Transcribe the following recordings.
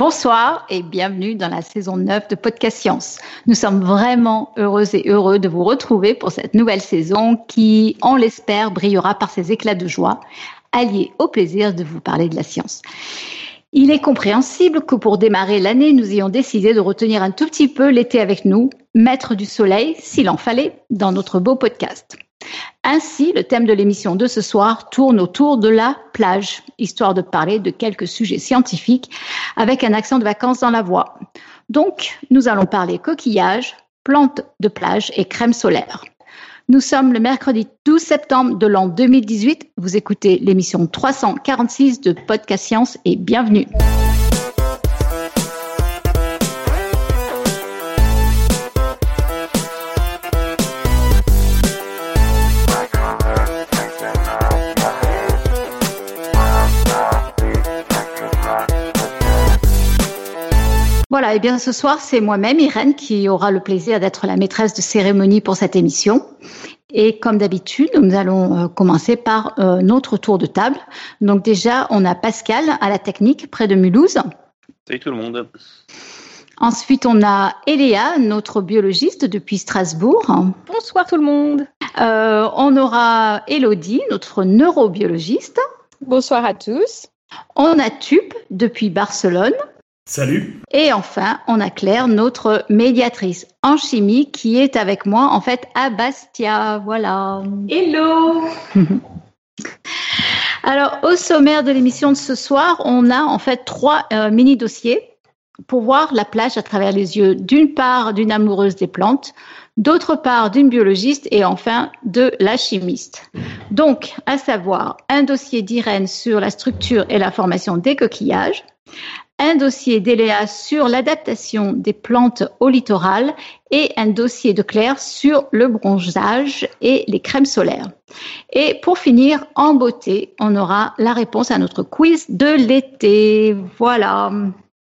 Bonsoir et bienvenue dans la saison 9 de Podcast Science. Nous sommes vraiment heureux et heureux de vous retrouver pour cette nouvelle saison qui, on l'espère, brillera par ses éclats de joie, alliés au plaisir de vous parler de la science. Il est compréhensible que pour démarrer l'année, nous ayons décidé de retenir un tout petit peu l'été avec nous, mettre du soleil, s'il en fallait, dans notre beau podcast. Ainsi, le thème de l'émission de ce soir tourne autour de la plage, histoire de parler de quelques sujets scientifiques avec un accent de vacances dans la voix. Donc, nous allons parler coquillages, plantes de plage et crème solaire. Nous sommes le mercredi 12 septembre de l'an 2018. Vous écoutez l'émission 346 de Podcast Science et bienvenue. Voilà, et bien ce soir, c'est moi-même, Irène, qui aura le plaisir d'être la maîtresse de cérémonie pour cette émission. Et comme d'habitude, nous allons euh, commencer par euh, notre tour de table. Donc déjà, on a Pascal à la technique près de Mulhouse. Salut tout le monde. Ensuite, on a Eléa, notre biologiste depuis Strasbourg. Bonsoir tout le monde. Euh, on aura Elodie, notre neurobiologiste. Bonsoir à tous. On a Tup depuis Barcelone. Salut. Et enfin, on a Claire, notre médiatrice en chimie, qui est avec moi en fait à Bastia. Voilà. Hello. Alors, au sommaire de l'émission de ce soir, on a en fait trois euh, mini dossiers pour voir la plage à travers les yeux d'une part d'une amoureuse des plantes, d'autre part d'une biologiste et enfin de la chimiste. Donc, à savoir un dossier d'Irène sur la structure et la formation des coquillages, un dossier d'Eléa sur l'adaptation des plantes au littoral et un dossier de Claire sur le bronzage et les crèmes solaires. Et pour finir, en beauté, on aura la réponse à notre quiz de l'été. Voilà.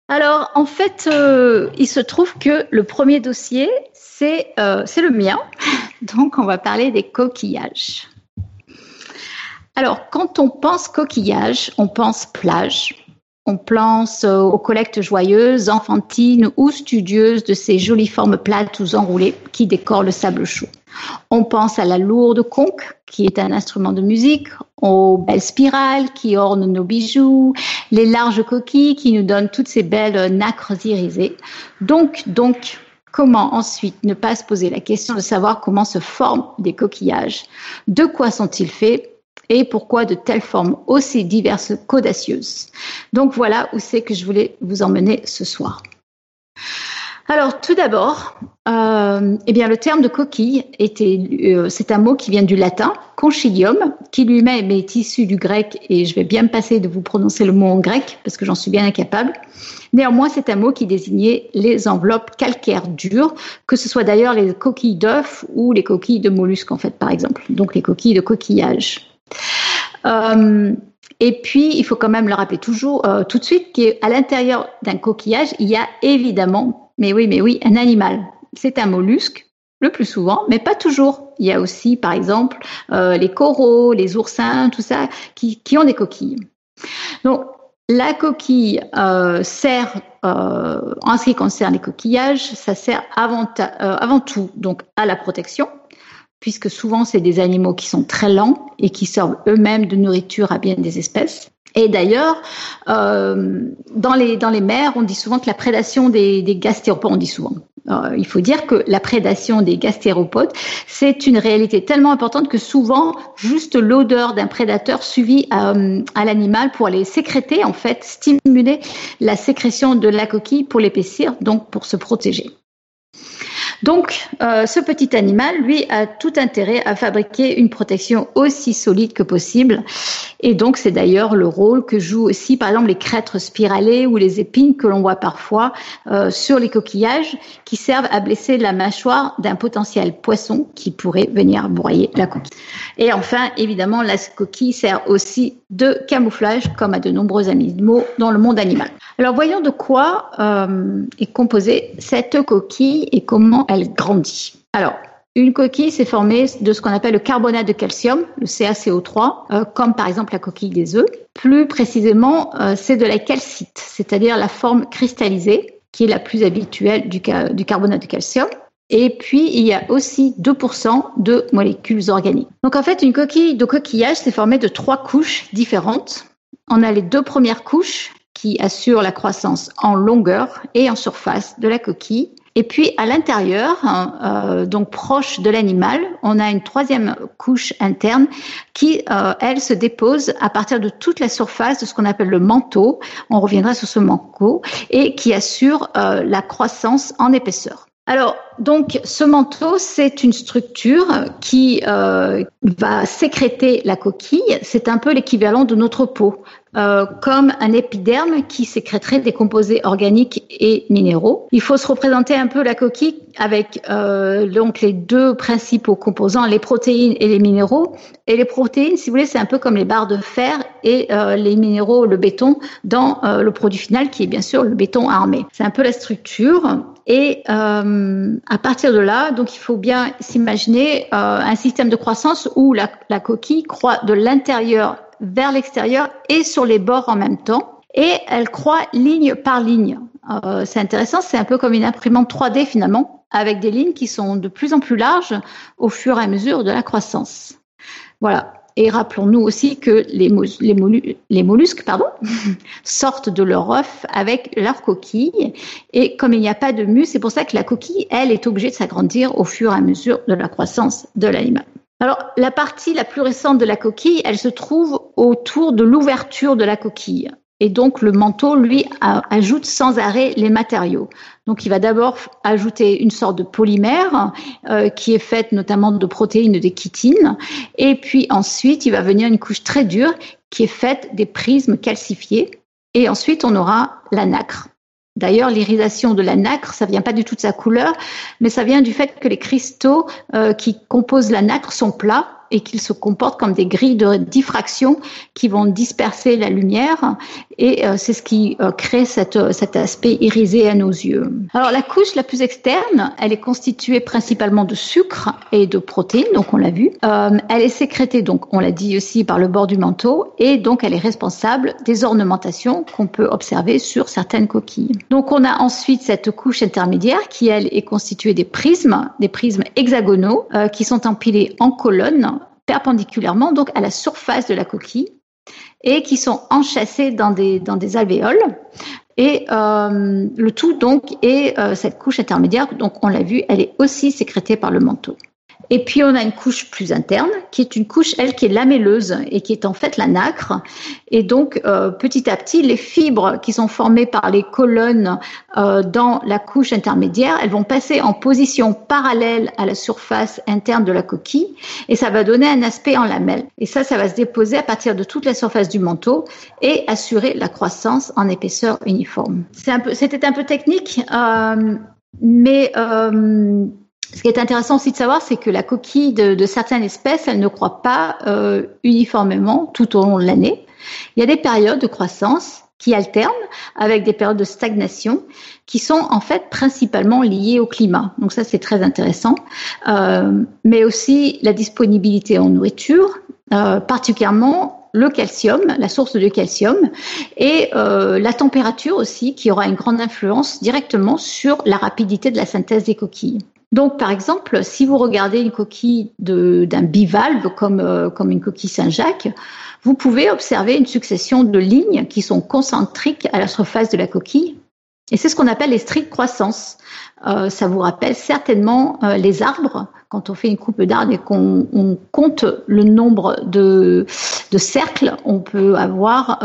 Alors, en fait, euh, il se trouve que le premier dossier, c'est euh, le mien. Donc, on va parler des coquillages. Alors, quand on pense coquillage, on pense plage. On pense euh, aux collectes joyeuses, enfantines ou studieuses de ces jolies formes plates ou enroulées qui décorent le sable chaud. On pense à la lourde conque, qui est un instrument de musique, aux belles spirales qui ornent nos bijoux, les larges coquilles qui nous donnent toutes ces belles nacres irisées. Donc, donc, comment ensuite ne pas se poser la question de savoir comment se forment des coquillages? De quoi sont-ils faits? Et pourquoi de telles formes aussi diverses qu'audacieuses. Donc voilà où c'est que je voulais vous emmener ce soir. Alors tout d'abord, euh, eh bien le terme de coquille était, euh, c'est un mot qui vient du latin concilium, qui lui-même est issu du grec et je vais bien passer de vous prononcer le mot en grec parce que j'en suis bien incapable. Néanmoins, c'est un mot qui désignait les enveloppes calcaires dures, que ce soit d'ailleurs les coquilles d'œufs ou les coquilles de mollusques en fait par exemple, donc les coquilles de coquillage. Euh, et puis, il faut quand même le rappeler toujours euh, tout de suite qu'à l'intérieur d'un coquillage, il y a évidemment, mais oui, mais oui, un animal. C'est un mollusque, le plus souvent, mais pas toujours. Il y a aussi, par exemple, euh, les coraux, les oursins, tout ça, qui, ont des coquilles. Donc, la coquille sert, en ce qui concerne les coquillages, ça sert avant, avant tout donc à la protection, puisque souvent c'est des animaux qui sont très lents et qui servent eux-mêmes de nourriture à bien des espèces. Et d'ailleurs, euh, dans, les, dans les mers, on dit souvent que la prédation des, des gastéropodes, on dit souvent, euh, il faut dire que la prédation des gastéropodes, c'est une réalité tellement importante que souvent, juste l'odeur d'un prédateur suffit à, euh, à l'animal pour aller sécréter, en fait, stimuler la sécrétion de la coquille pour l'épaissir, donc pour se protéger. Donc, euh, ce petit animal, lui, a tout intérêt à fabriquer une protection aussi solide que possible. Et donc, c'est d'ailleurs le rôle que jouent aussi, par exemple, les crêtres spiralées ou les épines que l'on voit parfois euh, sur les coquillages, qui servent à blesser la mâchoire d'un potentiel poisson qui pourrait venir broyer la coquille. Et enfin, évidemment, la coquille sert aussi de camouflage, comme à de nombreux animaux dans le monde animal. Alors, voyons de quoi euh, est composée cette coquille et comment elle grandit. Alors, une coquille, c'est formée de ce qu'on appelle le carbonate de calcium, le CaCO3, euh, comme par exemple la coquille des œufs. Plus précisément, euh, c'est de la calcite, c'est-à-dire la forme cristallisée, qui est la plus habituelle du, du carbonate de calcium. Et puis, il y a aussi 2% de molécules organiques. Donc, en fait, une coquille de coquillage, c'est formé de trois couches différentes. On a les deux premières couches qui assurent la croissance en longueur et en surface de la coquille. Et puis à l'intérieur, euh, donc proche de l'animal, on a une troisième couche interne qui, euh, elle, se dépose à partir de toute la surface de ce qu'on appelle le manteau. On reviendra sur ce manteau et qui assure euh, la croissance en épaisseur. Alors, donc, ce manteau, c'est une structure qui euh, va sécréter la coquille. C'est un peu l'équivalent de notre peau, euh, comme un épiderme qui sécréterait des composés organiques et minéraux. Il faut se représenter un peu la coquille avec euh, donc les deux principaux composants, les protéines et les minéraux. Et les protéines, si vous voulez, c'est un peu comme les barres de fer et les minéraux, le béton, dans le produit final, qui est bien sûr le béton armé. C'est un peu la structure. Et euh, à partir de là, donc il faut bien s'imaginer euh, un système de croissance où la, la coquille croît de l'intérieur vers l'extérieur et sur les bords en même temps. Et elle croît ligne par ligne. Euh, c'est intéressant, c'est un peu comme une imprimante 3D finalement, avec des lignes qui sont de plus en plus larges au fur et à mesure de la croissance. Voilà. Et rappelons-nous aussi que les, mollusques sortent de leur œuf avec leur coquille. Et comme il n'y a pas de mus, c'est pour ça que la coquille, elle, est obligée de s'agrandir au fur et à mesure de la croissance de l'animal. Alors, la partie la plus récente de la coquille, elle se trouve autour de l'ouverture de la coquille. Et donc le manteau, lui, ajoute sans arrêt les matériaux. Donc il va d'abord ajouter une sorte de polymère euh, qui est faite notamment de protéines de chitine. Et puis ensuite, il va venir une couche très dure qui est faite des prismes calcifiés. Et ensuite, on aura la nacre. D'ailleurs, l'irisation de la nacre, ça vient pas du tout de sa couleur, mais ça vient du fait que les cristaux euh, qui composent la nacre sont plats et qu'ils se comportent comme des grilles de diffraction qui vont disperser la lumière et euh, c'est ce qui euh, crée cette, cet aspect irisé à nos yeux. Alors la couche la plus externe, elle est constituée principalement de sucre et de protéines, donc on l'a vu. Euh, elle est sécrétée, donc on l'a dit aussi par le bord du manteau et donc elle est responsable des ornementations qu'on peut observer sur certaines coquilles. Donc on a ensuite cette couche intermédiaire qui elle est constituée des prismes, des prismes hexagonaux qui sont empilés en colonnes perpendiculairement donc à la surface de la coquille et qui sont enchâssés dans des, dans des alvéoles. Et euh, le tout donc est euh, cette couche intermédiaire, donc on l'a vu, elle est aussi sécrétée par le manteau. Et puis on a une couche plus interne, qui est une couche, elle, qui est lamelleuse et qui est en fait la nacre. Et donc euh, petit à petit, les fibres qui sont formées par les colonnes euh, dans la couche intermédiaire, elles vont passer en position parallèle à la surface interne de la coquille, et ça va donner un aspect en lamelle. Et ça, ça va se déposer à partir de toute la surface du manteau et assurer la croissance en épaisseur uniforme. C'est un c'était un peu technique, euh, mais euh, ce qui est intéressant aussi de savoir, c'est que la coquille de, certaines espèces, elle ne croît pas euh, uniformément tout au long de l'année. Il y a des périodes de croissance qui alternent avec des périodes de stagnation qui sont en fait principalement liées au climat. Donc ça, c'est très intéressant. Euh, mais aussi la disponibilité en nourriture, euh, particulièrement le calcium, la source de calcium, et euh, la température aussi, qui aura une grande influence directement sur la rapidité de la synthèse des coquilles. Donc, par exemple, si vous regardez une coquille d'un bivalve comme, euh, comme une coquille Saint-Jacques, vous pouvez observer une succession de lignes qui sont concentriques à la surface de la coquille. Et c'est ce qu'on appelle les strictes croissances. Euh, ça vous rappelle certainement euh, les arbres. Quand on fait une coupe d'arbres et qu'on compte le nombre de, de, cercles, on peut avoir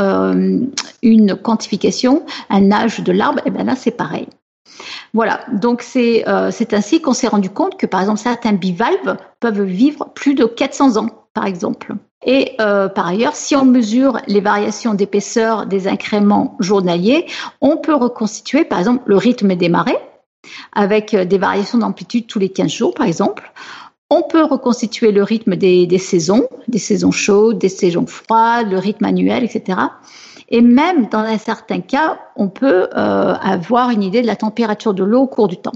une quantification, un âge de l'arbre. Et bien là, c'est pareil. Voilà, donc c'est c'est ainsi qu'on s'est rendu compte que par exemple certains bivalves peuvent vivre plus de 400 ans, par exemple. Et euh, par ailleurs, si on mesure les variations d'épaisseur des incréments journaliers, on peut reconstituer par exemple le rythme des marées avec euh, des variations d'amplitude tous les 15 jours par exemple. On peut reconstituer le rythme des, saisons, des saisons chaudes, des saisons froides, le rythme annuel, etc. Et même dans un certain cas, on peut euh, avoir une idée de la température de l'eau au cours du temps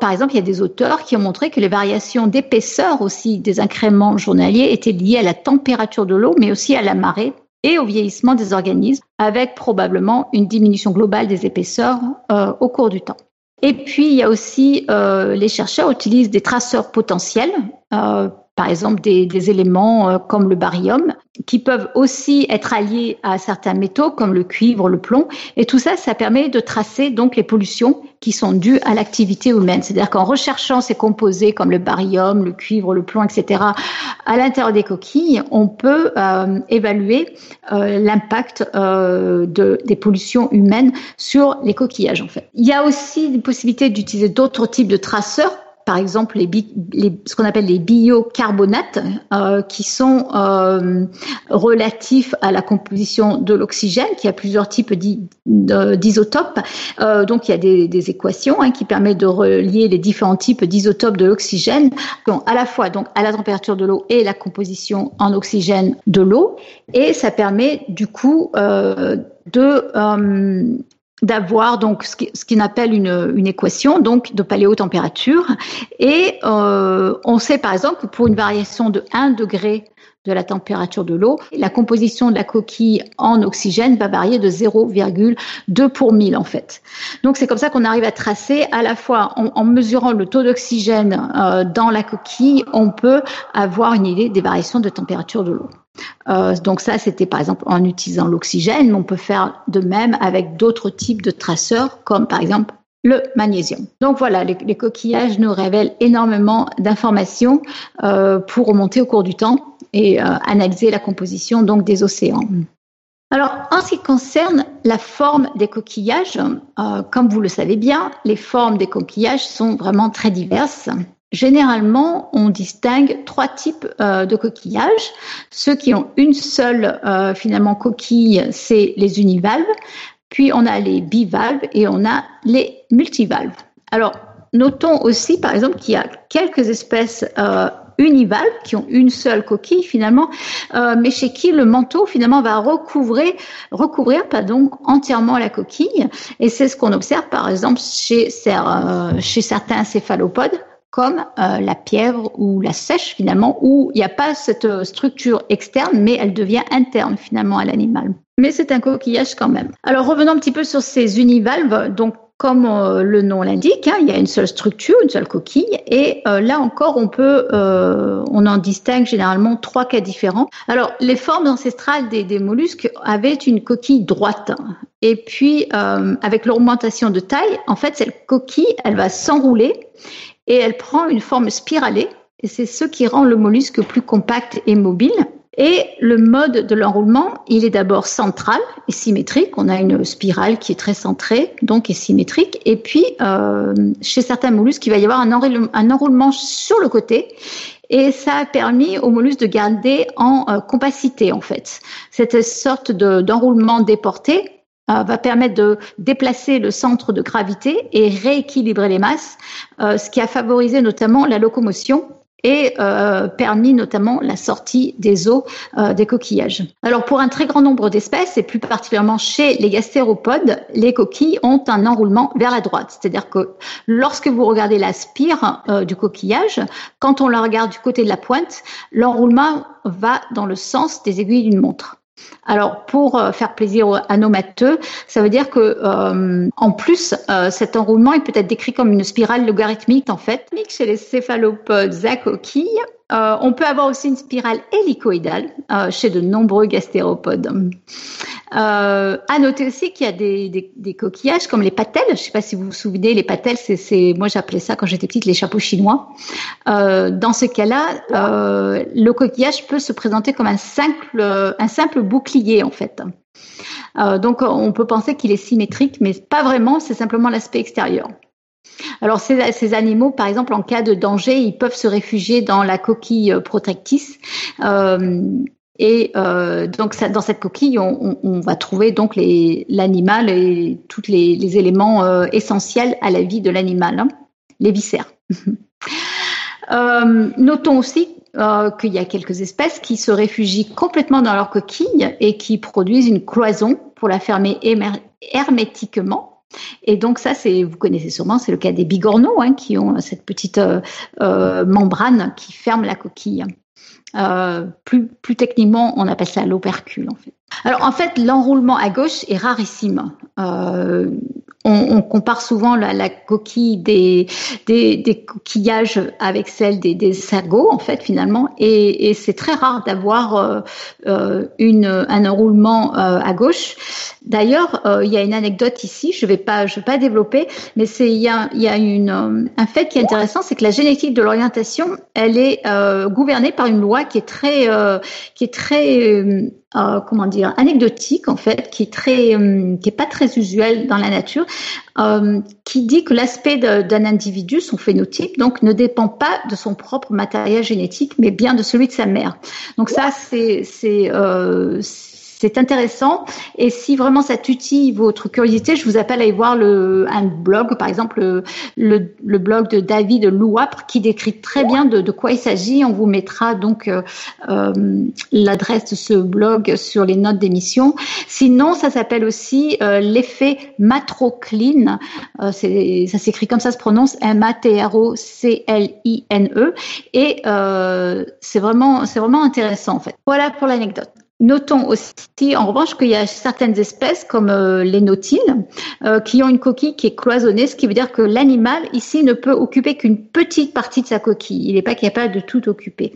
par exemple, il y a des auteurs qui ont montré que les variations d'épaisseur aussi des incréments journaliers étaient liées à la température de l'eau, mais aussi à la marée et au vieillissement des organismes, avec probablement une diminution globale des épaisseurs euh, au cours du temps. Et puis, il y a aussi, euh, les chercheurs utilisent des traceurs potentiels par exemple des, éléments euh, comme le barium, qui peuvent aussi être alliés à certains métaux comme le cuivre, le plomb. Et tout ça, ça permet de tracer donc les pollutions qui sont dues à l'activité humaine. C'est-à-dire qu'en recherchant ces composés comme le barium, le cuivre, le plomb, etc., à l'intérieur des coquilles, on peut euh, évaluer euh, l'impact de, des pollutions humaines sur les coquillages. En fait, il y a aussi des possibilités d'utiliser d'autres types de traceurs par exemple ce qu'on appelle les biocarbonates, euh, qui sont euh, relatifs à la composition de l'oxygène, qui a plusieurs types d'isotopes. Euh, donc il y a des, équations hein, qui permettent de relier les différents types d'isotopes de l'oxygène, à la fois donc à la température de l'eau et la composition en oxygène de l'eau, et ça permet du coup de d'avoir donc ce qu'on appelle une, une, équation donc de paléotempérature et euh, on sait par exemple que pour une variation de 1 degré de la température de l'eau, la composition de la coquille en oxygène va varier de 0,2 pour 1000 en fait. Donc c'est comme ça qu'on arrive à tracer à la fois en, mesurant le taux d'oxygène euh, dans la coquille, on peut avoir une idée des variations de température de l'eau. Euh, donc ça, c'était par exemple en utilisant l'oxygène, on peut faire de même avec d'autres types de traceurs, comme par exemple le magnésium. Donc voilà, les, les coquillages nous révèlent énormément d'informations euh, pour remonter au cours du temps et euh, analyser la composition donc des océans. Alors, en ce qui concerne la forme des coquillages, euh, comme vous le savez bien, les formes des coquillages sont vraiment très diverses. Généralement, on distingue trois types euh, de coquillages. Ceux qui ont une seule finalement coquille, c'est les univalves. Puis on a les bivalves et on a les multivalves. Alors, notons aussi, par exemple, qu'il y a quelques espèces euh, univalves qui ont une seule coquille finalement, euh, mais chez qui le manteau finalement va recouvrir, recouvrir pardon, entièrement la coquille. Et c'est ce qu'on observe par exemple chez, euh, certains céphalopodes comme la pieuvre ou la sèche finalement, où il n'y a pas cette structure externe, mais elle devient interne finalement à l'animal. Mais c'est un coquillage quand même. Alors revenons un petit peu sur ces univalves. Donc comme euh, le nom l'indique, hein, il y a une seule structure, une seule coquille, et euh, là encore, on peut, euh, on en distingue généralement trois cas différents. Alors, les formes ancestrales des, des mollusques avaient une coquille droite, et puis avec l'augmentation de taille, en fait, cette coquille, elle va s'enrouler et elle prend une forme spiralée, et c'est ce qui rend le mollusque plus compact et mobile. Et le mode de l'enroulement, il est d'abord central et symétrique. On a une spirale qui est très centrée, donc est symétrique. Et puis, euh, chez certains mollusques, il va y avoir un enroulement, sur le côté. Et ça a permis aux mollusques de garder en euh, compacité, en fait. Cette sorte d'enroulement déporté euh, va permettre de déplacer le centre de gravité et rééquilibrer les masses, ce qui a favorisé notamment la locomotion et euh, permis notamment la sortie des eaux euh, des coquillages. Alors pour un très grand nombre d'espèces, et plus particulièrement chez les gastéropodes, les coquilles ont un enroulement vers la droite. C'est-à-dire que lorsque vous regardez la spire euh, du coquillage, quand on la regarde du côté de la pointe, l'enroulement va dans le sens des aiguilles d'une montre. Alors, pour euh, faire plaisir à nos ça veut dire que, euh, en plus, euh, cet enroulement est peut-être décrit comme une spirale logarithmique, en fait, chez les céphalopodes à. On peut avoir aussi une spirale hélicoïdale chez de nombreux gastéropodes. Euh, à noter aussi qu'il y a des, des, coquillages comme les patelles. Je ne sais pas si vous vous souvenez, les patelles, c'est, moi j'appelais ça quand j'étais petite les chapeaux chinois. Euh, dans ce cas-là, euh, le coquillage peut se présenter comme un simple, un simple bouclier en fait. donc on peut penser qu'il est symétrique, mais pas vraiment, c'est simplement l'aspect extérieur. Alors ces, animaux, par exemple, en cas de danger, ils peuvent se réfugier dans la coquille protectrice. Euh, et euh, donc dans cette coquille, on, va trouver donc l'animal et tous les, éléments euh, essentiels à la vie de l'animal, hein, les viscères. Euh, notons aussi euh, qu'il y a quelques espèces qui se réfugient complètement dans leur coquille et qui produisent une cloison pour la fermer hermétiquement et donc ça, c'est, vous connaissez sûrement, c'est le cas des bigorneaux hein, qui ont cette petite euh, euh, membrane qui ferme la coquille. Euh, plus, plus techniquement, on appelle ça l'opercule en fait. Alors en fait, l'enroulement à gauche est rarissime. Euh, on, compare souvent la, coquille des, des, coquillages avec celle des, des en fait, finalement, et, c'est très rare d'avoir euh, euh, un enroulement à gauche. D'ailleurs, il y a une anecdote ici, je vais pas, vais pas développer, mais il y a, y a une, un fait qui est intéressant, c'est que la génétique de l'orientation, elle est gouvernée par une loi qui est très, qui est très euh, comment dire anecdotique en fait, qui est très, euh, qui est pas très usuel dans la nature, euh, qui dit que l'aspect d'un individu, son phénotype, donc ne dépend pas de son propre matériel génétique, mais bien de celui de sa mère. Donc ça, c'est euh, c'est intéressant. Et si vraiment ça tutille votre curiosité, je vous appelle à aller voir le, un blog, par exemple le, le, blog de David Louapre, qui décrit très bien de, de quoi il s'agit. On vous mettra donc euh, euh, l'adresse de ce blog sur les notes d'émission. Sinon, ça s'appelle aussi euh, l'effet matrocline. Ça s'écrit comme ça se prononce M-A-T-R-O-C-L-I-N-E. Et c'est vraiment, c'est vraiment intéressant en fait. Voilà pour l'anecdote. Notons aussi, en revanche, qu'il y a certaines espèces, comme euh, les nautiles, euh, qui ont une coquille qui est cloisonnée, ce qui veut dire que l'animal, ici, ne peut occuper qu'une petite partie de sa coquille. Il n'est pas capable de tout occuper.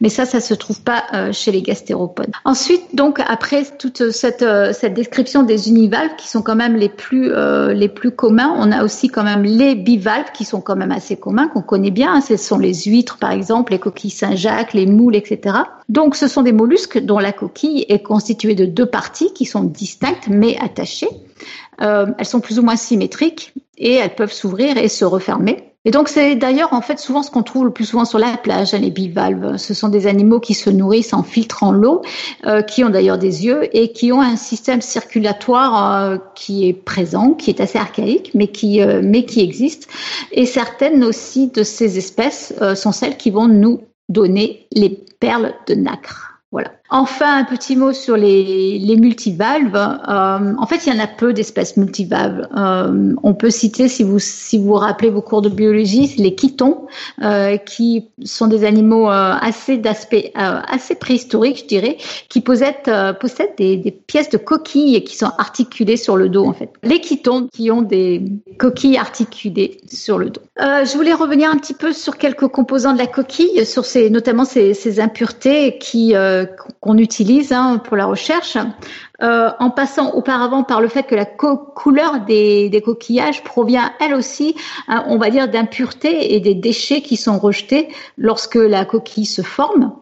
Mais ça, ça se trouve pas euh, chez les gastéropodes. Ensuite, donc, après toute cette, cette description des univalves, qui sont quand même les plus, les plus communs, on a aussi quand même les bivalves, qui sont quand même assez communs, qu'on connaît bien. Hein. Ce sont les huîtres, par exemple, les coquilles Saint-Jacques, les moules, etc. Donc, ce sont des mollusques dont la coquille est constituée de deux parties qui sont distinctes mais attachées. Euh, elles sont plus ou moins symétriques et elles peuvent s'ouvrir et se refermer. Et donc c'est d'ailleurs en fait souvent ce qu'on trouve le plus souvent sur la plage, hein, les bivalves. Ce sont des animaux qui se nourrissent en filtrant l'eau, euh, qui ont d'ailleurs des yeux et qui ont un système circulatoire euh, qui est présent, qui est assez archaïque, mais qui mais qui existe. Et certaines aussi de ces espèces sont celles qui vont nous donner les perles de nacre. Voilà. Enfin, un petit mot sur les, les multivalves. Euh, en fait, il y en a peu d'espèces multivalves. Euh, on peut citer, si vous si vous, rappelez vos cours de biologie, les chitons, euh, qui sont des animaux euh, assez d'aspect euh, assez préhistorique, je dirais, qui possèdent, possèdent des, des, pièces de coquilles qui sont articulées sur le dos, en fait. Les chitons qui ont des coquilles articulées sur le dos. je voulais revenir un petit peu sur quelques composants de la coquille, sur ces, notamment ces, ces impuretés qui qu'on utilise hein, pour la recherche, euh, en passant auparavant par le fait que la couleur des, coquillages provient elle aussi, hein, on va dire, d'impuretés et des déchets qui sont rejetés lorsque la coquille se forme.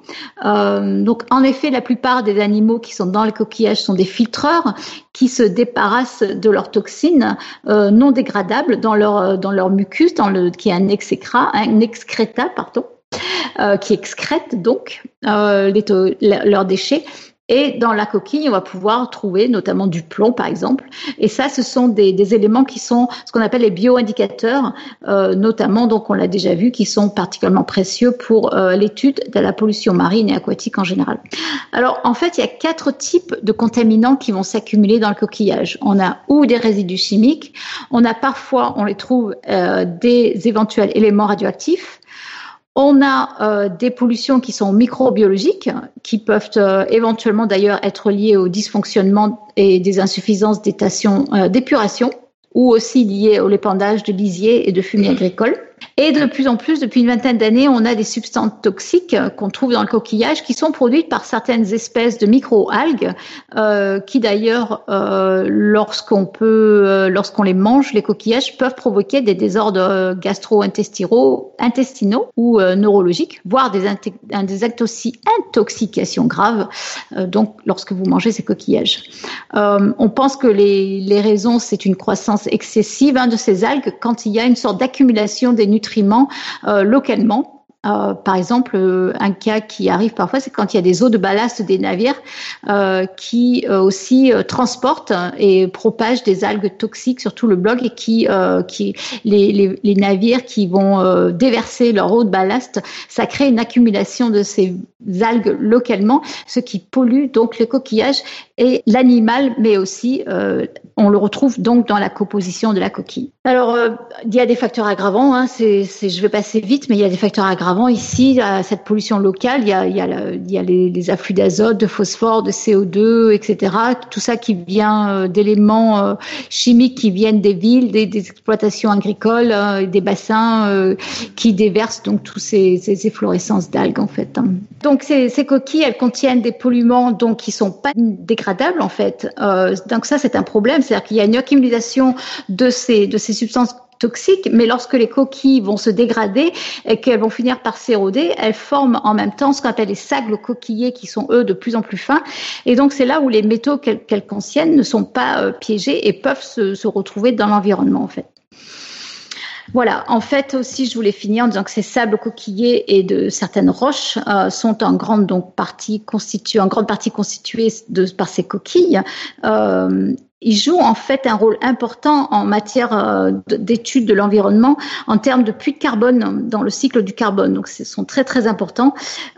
Euh, donc, en effet, la plupart des animaux qui sont dans les coquillages sont des filtreurs qui se débarrassent de leurs toxines euh, non dégradables dans leur dans leur mucus, dans le qui est un excréta, un excréta, pardon. Euh, qui excrètent donc euh, leurs déchets. Et dans la coquille, on va pouvoir trouver notamment du plomb, par exemple. Et ça, ce sont des, éléments qui sont ce qu'on appelle les bioindicateurs, euh, notamment, donc on l'a déjà vu, qui sont particulièrement précieux pour l'étude de la pollution marine et aquatique en général. Alors, en fait, il y a quatre types de contaminants qui vont s'accumuler dans le coquillage. On a ou des résidus chimiques, on a parfois, on les trouve, des éventuels éléments radioactifs, on a euh, des pollutions qui sont microbiologiques, qui peuvent euh, éventuellement d'ailleurs être liées au dysfonctionnement et des insuffisances euh, d'épuration, ou aussi liées au l'épandage de lisiers et de fumier agricole. Et de plus en plus, depuis une vingtaine d'années, on a des substances toxiques qu'on trouve dans le coquillage qui sont produites par certaines espèces de micro-algues, euh, qui d'ailleurs, euh, lorsqu'on peut, euh, lorsqu'on les mange, les coquillages peuvent provoquer des désordres gastro-intestinaux intestinaux ou neurologiques, voire des, des intoxications graves. donc, lorsque vous mangez ces coquillages, on pense que les, les raisons, c'est une croissance excessive de ces algues quand il y a une sorte d'accumulation des nutriments localement euh, par exemple, euh, un cas qui arrive parfois, c'est quand il y a des eaux de ballast des navires euh, qui aussi transportent et propagent des algues toxiques sur tout le bloc et qui, les, navires qui vont déverser leur eau de ballast, ça crée une accumulation de ces algues localement, ce qui pollue donc les coquillages et l'animal, mais aussi on le retrouve donc dans la composition de la coquille. Alors, il y a des facteurs aggravants. Hein, c'est, je vais passer vite, mais il y a des facteurs aggravants avant, ici, à cette pollution locale, il y a, a les, afflux d'azote, de phosphore, de CO2, etc. Tout ça qui vient euh, d'éléments euh, chimiques qui viennent des villes, des, exploitations agricoles, euh, des bassins qui déversent donc tous ces, ces efflorescences d'algues en fait. Hein. Donc ces, coquilles, elles contiennent des polluants donc qui sont pas dégradables en fait. donc ça c'est un problème, c'est-à-dire qu'il y a une accumulation de ces substances toxiques, mais lorsque les coquilles vont se dégrader et qu'elles vont finir par s'éroder, elles forment en même temps ce qu'on appelle les sagles coquillés qui sont eux de plus en plus fins. Et donc c'est là où les métaux qu'elles contiennent ne sont pas euh, piégés et peuvent se, retrouver dans l'environnement en fait. Voilà, en fait aussi, je voulais finir en disant que ces sables coquillés et de certaines roches euh, sont en grande donc partie constitués, en grande partie de, par ces coquilles. Euh, ils jouent en fait un rôle important en matière euh, d'étude de l'environnement en termes de puits de carbone dans le cycle du carbone. Donc, ce sont très très importants.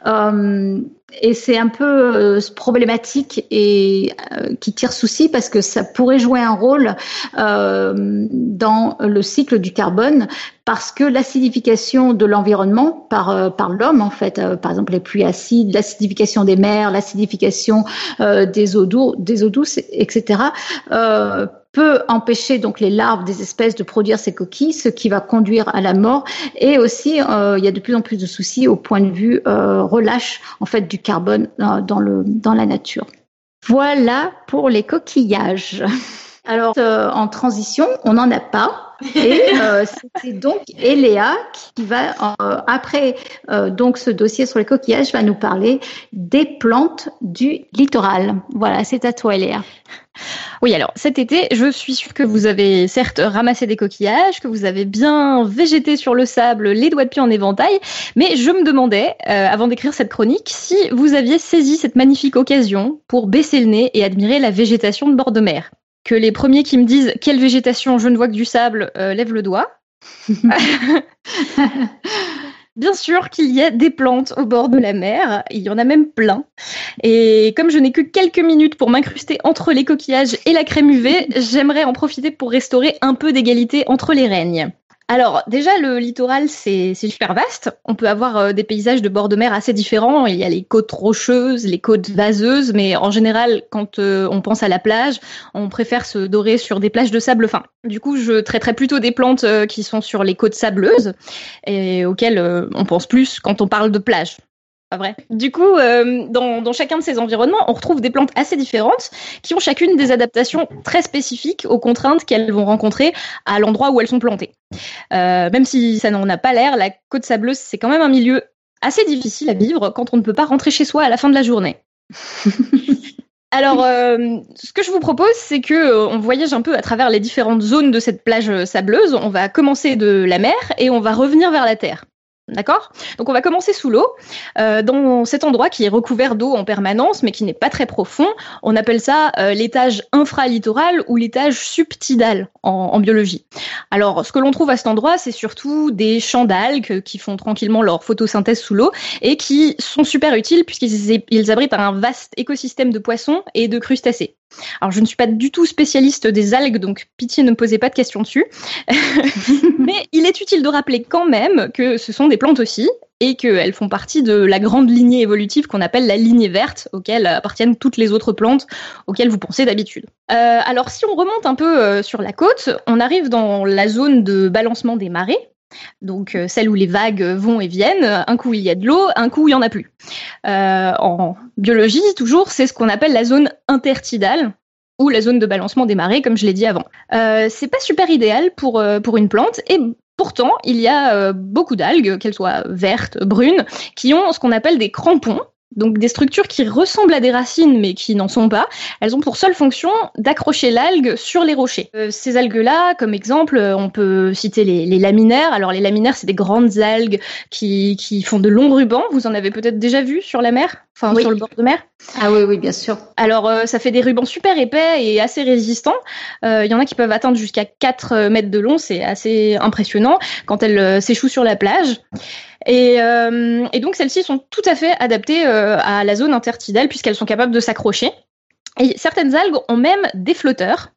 Euh, et c'est un peu euh, problématique et euh, qui tire souci parce que ça pourrait jouer un rôle euh, dans le cycle du carbone parce que l'acidification de l'environnement par par l'homme en fait par exemple les pluies acides l'acidification des mers l'acidification des eaux des eaux douces etc peut empêcher donc les larves des espèces de produire ces coquilles, ce qui va conduire à la mort. Et aussi, euh, il y a de plus en plus de soucis au point de vue euh, relâche en fait du carbone euh, dans le dans la nature. Voilà pour les coquillages. Alors en transition, on n'en a pas. Et euh, c'est donc Eléa qui va, après donc ce dossier sur les coquillages, va nous parler des plantes du littoral. Voilà, c'est à toi Eléa. Oui, alors cet été, je suis sûre que vous avez certes ramassé des coquillages, que vous avez bien végété sur le sable, les doigts de pied en éventail, mais je me demandais, euh, avant d'écrire cette chronique, si vous aviez saisi cette magnifique occasion pour baisser le nez et admirer la végétation de bord de mer. Que les premiers qui me disent quelle végétation, je ne vois que du sable, euh, lèvent le doigt. Bien sûr qu'il y a des plantes au bord de la mer, il y en a même plein. Et comme je n'ai que quelques minutes pour m'incruster entre les coquillages et la crème UV, j'aimerais en profiter pour restaurer un peu d'égalité entre les règnes. Alors déjà, le littoral, c'est super vaste. On peut avoir euh, des paysages de bord de mer assez différents. Il y a les côtes rocheuses, les côtes vaseuses, mais en général, quand euh, on pense à la plage, on préfère se dorer sur des plages de sable fin. Du coup, je traiterai plutôt des plantes euh, qui sont sur les côtes sableuses et auxquelles on pense plus quand on parle de plage pas vrai. Du coup, euh, dans, dans, chacun de ces environnements, on retrouve des plantes assez différentes qui ont chacune des adaptations très spécifiques aux contraintes qu'elles vont rencontrer à l'endroit où elles sont plantées. Euh, même si ça n'en a pas l'air, la côte sableuse, c'est quand même un milieu assez difficile à vivre quand on ne peut pas rentrer chez soi à la fin de la journée. Alors, euh, ce que je vous propose, c'est que euh, on voyage un peu à travers les différentes zones de cette plage sableuse. On va commencer de la mer et on va revenir vers la terre. D'accord? Donc on va commencer sous l'eau. Euh, dans cet endroit qui est recouvert d'eau en permanence, mais qui n'est pas très profond, on appelle ça euh, l'étage infralittoral ou l'étage subtidal en, biologie. Alors ce que l'on trouve à cet endroit, c'est surtout des champs d'algues qui font tranquillement leur photosynthèse sous l'eau et qui sont super utiles puisqu'ils abritent un vaste écosystème de poissons et de crustacés. Alors, je ne suis pas du tout spécialiste des algues, donc pitié ne me posez pas de questions dessus. Mais il est utile de rappeler quand même que ce sont des plantes aussi et qu'elles font partie de la grande lignée évolutive qu'on appelle la lignée verte, auquel appartiennent toutes les autres plantes auxquelles vous pensez d'habitude. Euh, alors, si on remonte un peu euh, sur la côte, on arrive dans la zone de balancement des marées, donc celle où les vagues vont et viennent. Un coup il y a de l'eau, un coup il y en a plus. en biologie, toujours, c'est ce qu'on appelle la zone intertidale ou la zone de balancement des marées, comme je l'ai dit avant. c'est pas super idéal pour pour une plante et Pourtant, il y a beaucoup d'algues, qu'elles soient vertes, brunes, qui ont ce qu'on appelle des crampons, donc des structures qui ressemblent à des racines mais qui n'en sont pas, elles ont pour seule fonction d'accrocher l'algue sur les rochers. Euh, ces algues-là, comme exemple, euh, on peut citer les, laminaires. Alors les laminaires, c'est des grandes algues qui, qui font de longs rubans. Vous en avez peut-être déjà vu sur la mer, enfin sur le bord de mer? Ah oui, oui, bien sûr. Alors euh, ça fait des rubans super épais et assez résistants. Il y en a qui peuvent atteindre jusqu'à 4 mètres de long, c'est assez impressionnant quand elles s'échouent sur la plage. Et, euh, et donc celles-ci sont tout à fait adaptées euh, à la zone intertidale puisqu'elles sont capables de s'accrocher. Et certaines algues ont même des flotteurs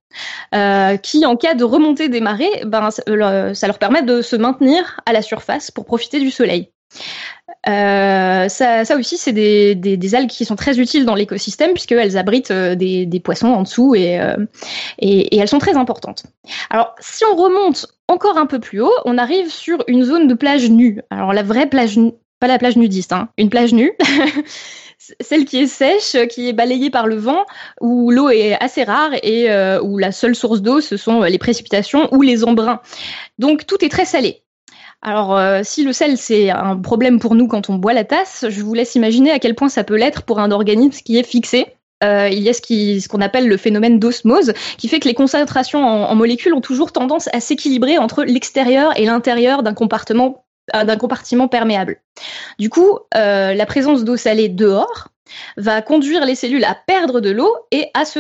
euh, qui, en cas de remontée des marées, ben, ça leur permet de se maintenir à la surface pour profiter du soleil. Euh, ça, aussi, c'est des, algues qui sont très utiles dans l'écosystème puisqu'elles abritent euh, des, poissons en dessous et, euh, et, elles sont très importantes. Alors, si on remonte encore un peu plus haut, on arrive sur une zone de plage nue. Alors, la vraie plage, pas la plage nudiste, hein, une plage nue. celle qui est sèche, qui est balayée par le vent, où l'eau est assez rare et où la seule source d'eau, ce sont les précipitations ou les embruns. Donc tout est très salé. Alors, euh, si le sel, c'est un problème pour nous quand on boit la tasse, je vous laisse imaginer à quel point ça peut l'être pour un organisme qui est fixé. Euh, il y a ce qu'on appelle le phénomène d'osmose, qui fait que les concentrations en, molécules ont toujours tendance à s'équilibrer entre l'extérieur et l'intérieur d'un compartiment, euh, d'un compartiment perméable. Du coup, la présence d'eau salée dehors va conduire les cellules à perdre de l'eau et à se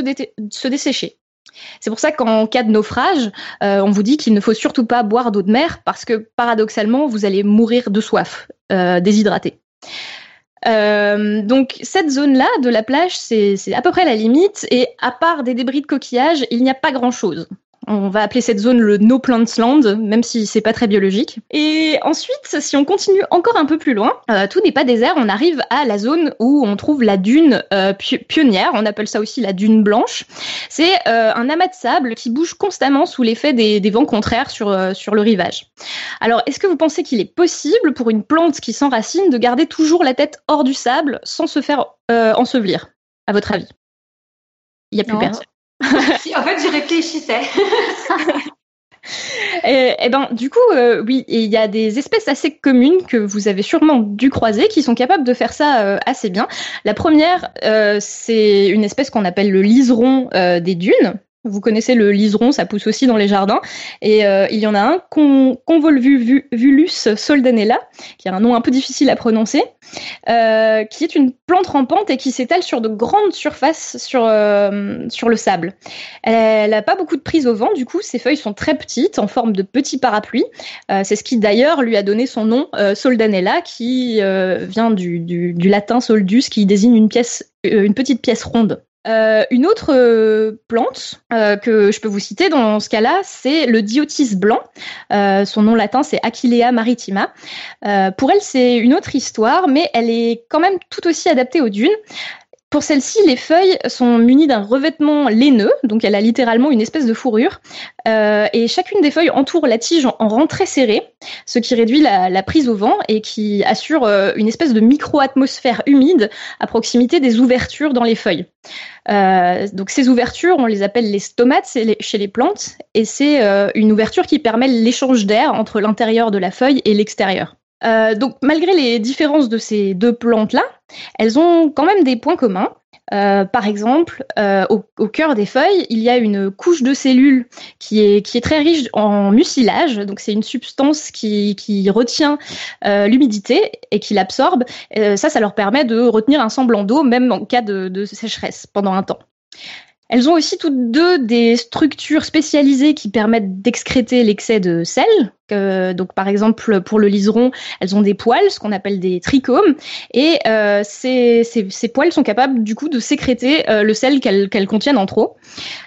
dessécher. C'est pour ça qu'en cas de naufrage, euh, on vous dit qu'il ne faut surtout pas boire d'eau de mer parce que paradoxalement, vous allez mourir de soif, euh, déshydraté. Euh, donc cette zone-là de la plage, c'est à peu près la limite, et à part des débris de coquillages, il n'y a pas grand-chose. On va appeler cette zone le No Plants Land, même si c'est pas très biologique. Et ensuite, si on continue encore un peu plus loin, euh, tout n'est pas désert, on arrive à la zone où on trouve la dune euh, pionnière, on appelle ça aussi la dune blanche. C'est euh, un amas de sable qui bouge constamment sous l'effet des, des, vents contraires sur, sur le rivage. Alors, est-ce que vous pensez qu'il est possible pour une plante qui s'enracine de garder toujours la tête hors du sable sans se faire ensevelir, à votre avis? Il n'y a plus personne. en fait, j'y réfléchissais. et, ben, du coup, euh, oui, il y a des espèces assez communes que vous avez sûrement dû croiser qui sont capables de faire ça euh, assez bien. La première, euh, c'est une espèce qu'on appelle le liseron des dunes. Vous connaissez le liseron, ça pousse aussi dans les jardins. Et euh, il y en a un, Convolvulus soldanella, qui a un nom un peu difficile à prononcer, euh, qui est une plante rampante et qui s'étale sur de grandes surfaces sur, euh, sur le sable. Elle n'a pas beaucoup de prise au vent, du coup, ses feuilles sont très petites, en forme de petits parapluies. C'est ce qui d'ailleurs lui a donné son nom, soldanella, qui vient du, du, du latin soldus, qui désigne une pièce, une petite pièce ronde. Euh, une autre euh, plante euh, que je peux vous citer dans ce cas-là, c'est le diotis blanc. son nom latin, c'est Achillea maritima. pour elle, c'est une autre histoire, mais elle est quand même tout aussi adaptée aux dunes. Pour celle-ci, les feuilles sont munies d'un revêtement laineux, donc elle a littéralement une espèce de fourrure, euh, et chacune des feuilles entoure la tige en, rang très serré, ce qui réduit la, prise au vent et qui assure euh, une espèce de micro-atmosphère humide à proximité des ouvertures dans les feuilles. Euh, donc ces ouvertures, on les appelle les stomates chez les plantes, et c'est une ouverture qui permet l'échange d'air entre l'intérieur de la feuille et l'extérieur. Euh, donc malgré les différences de ces deux plantes-là, elles ont quand même des points communs. Euh, par exemple, euh, au, cœur des feuilles, il y a une couche de cellules qui est, très riche en mucilage. Donc, c'est une substance qui, retient l'humidité et qui l'absorbe. ça, ça leur permet de retenir un semblant d'eau, même en cas de sécheresse pendant un temps. Elles ont aussi toutes deux des structures spécialisées qui permettent d'excréter l'excès de sel. donc, par exemple, pour le liseron, elles ont des poils, ce qu'on appelle des trichomes, et euh, ces, poils sont capables du coup de sécréter euh, le sel qu'elles contiennent en trop.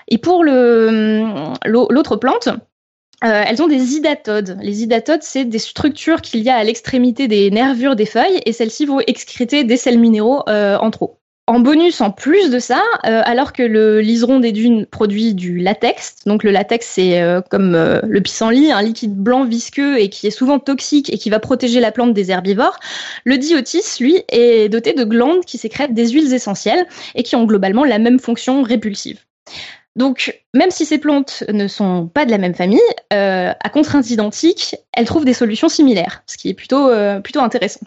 Et pour l'autre plante, euh, elles ont des hydatodes. Les hydatodes, c'est des structures qu'il y a à l'extrémité des nervures des feuilles, et celles-ci vont excréter des sels minéraux en trop. En bonus, en plus de ça, euh, alors que le liseron des dunes produit du latex, donc le latex c'est euh, comme euh, le pissenlit, un liquide blanc visqueux et qui est souvent toxique et qui va protéger la plante des herbivores, le diotis, lui, est doté de glandes qui sécrètent des huiles essentielles et qui ont globalement la même fonction répulsive. Donc, même si ces plantes ne sont pas de la même famille, à contraintes identiques, elles trouvent des solutions similaires, ce qui est plutôt, plutôt intéressant.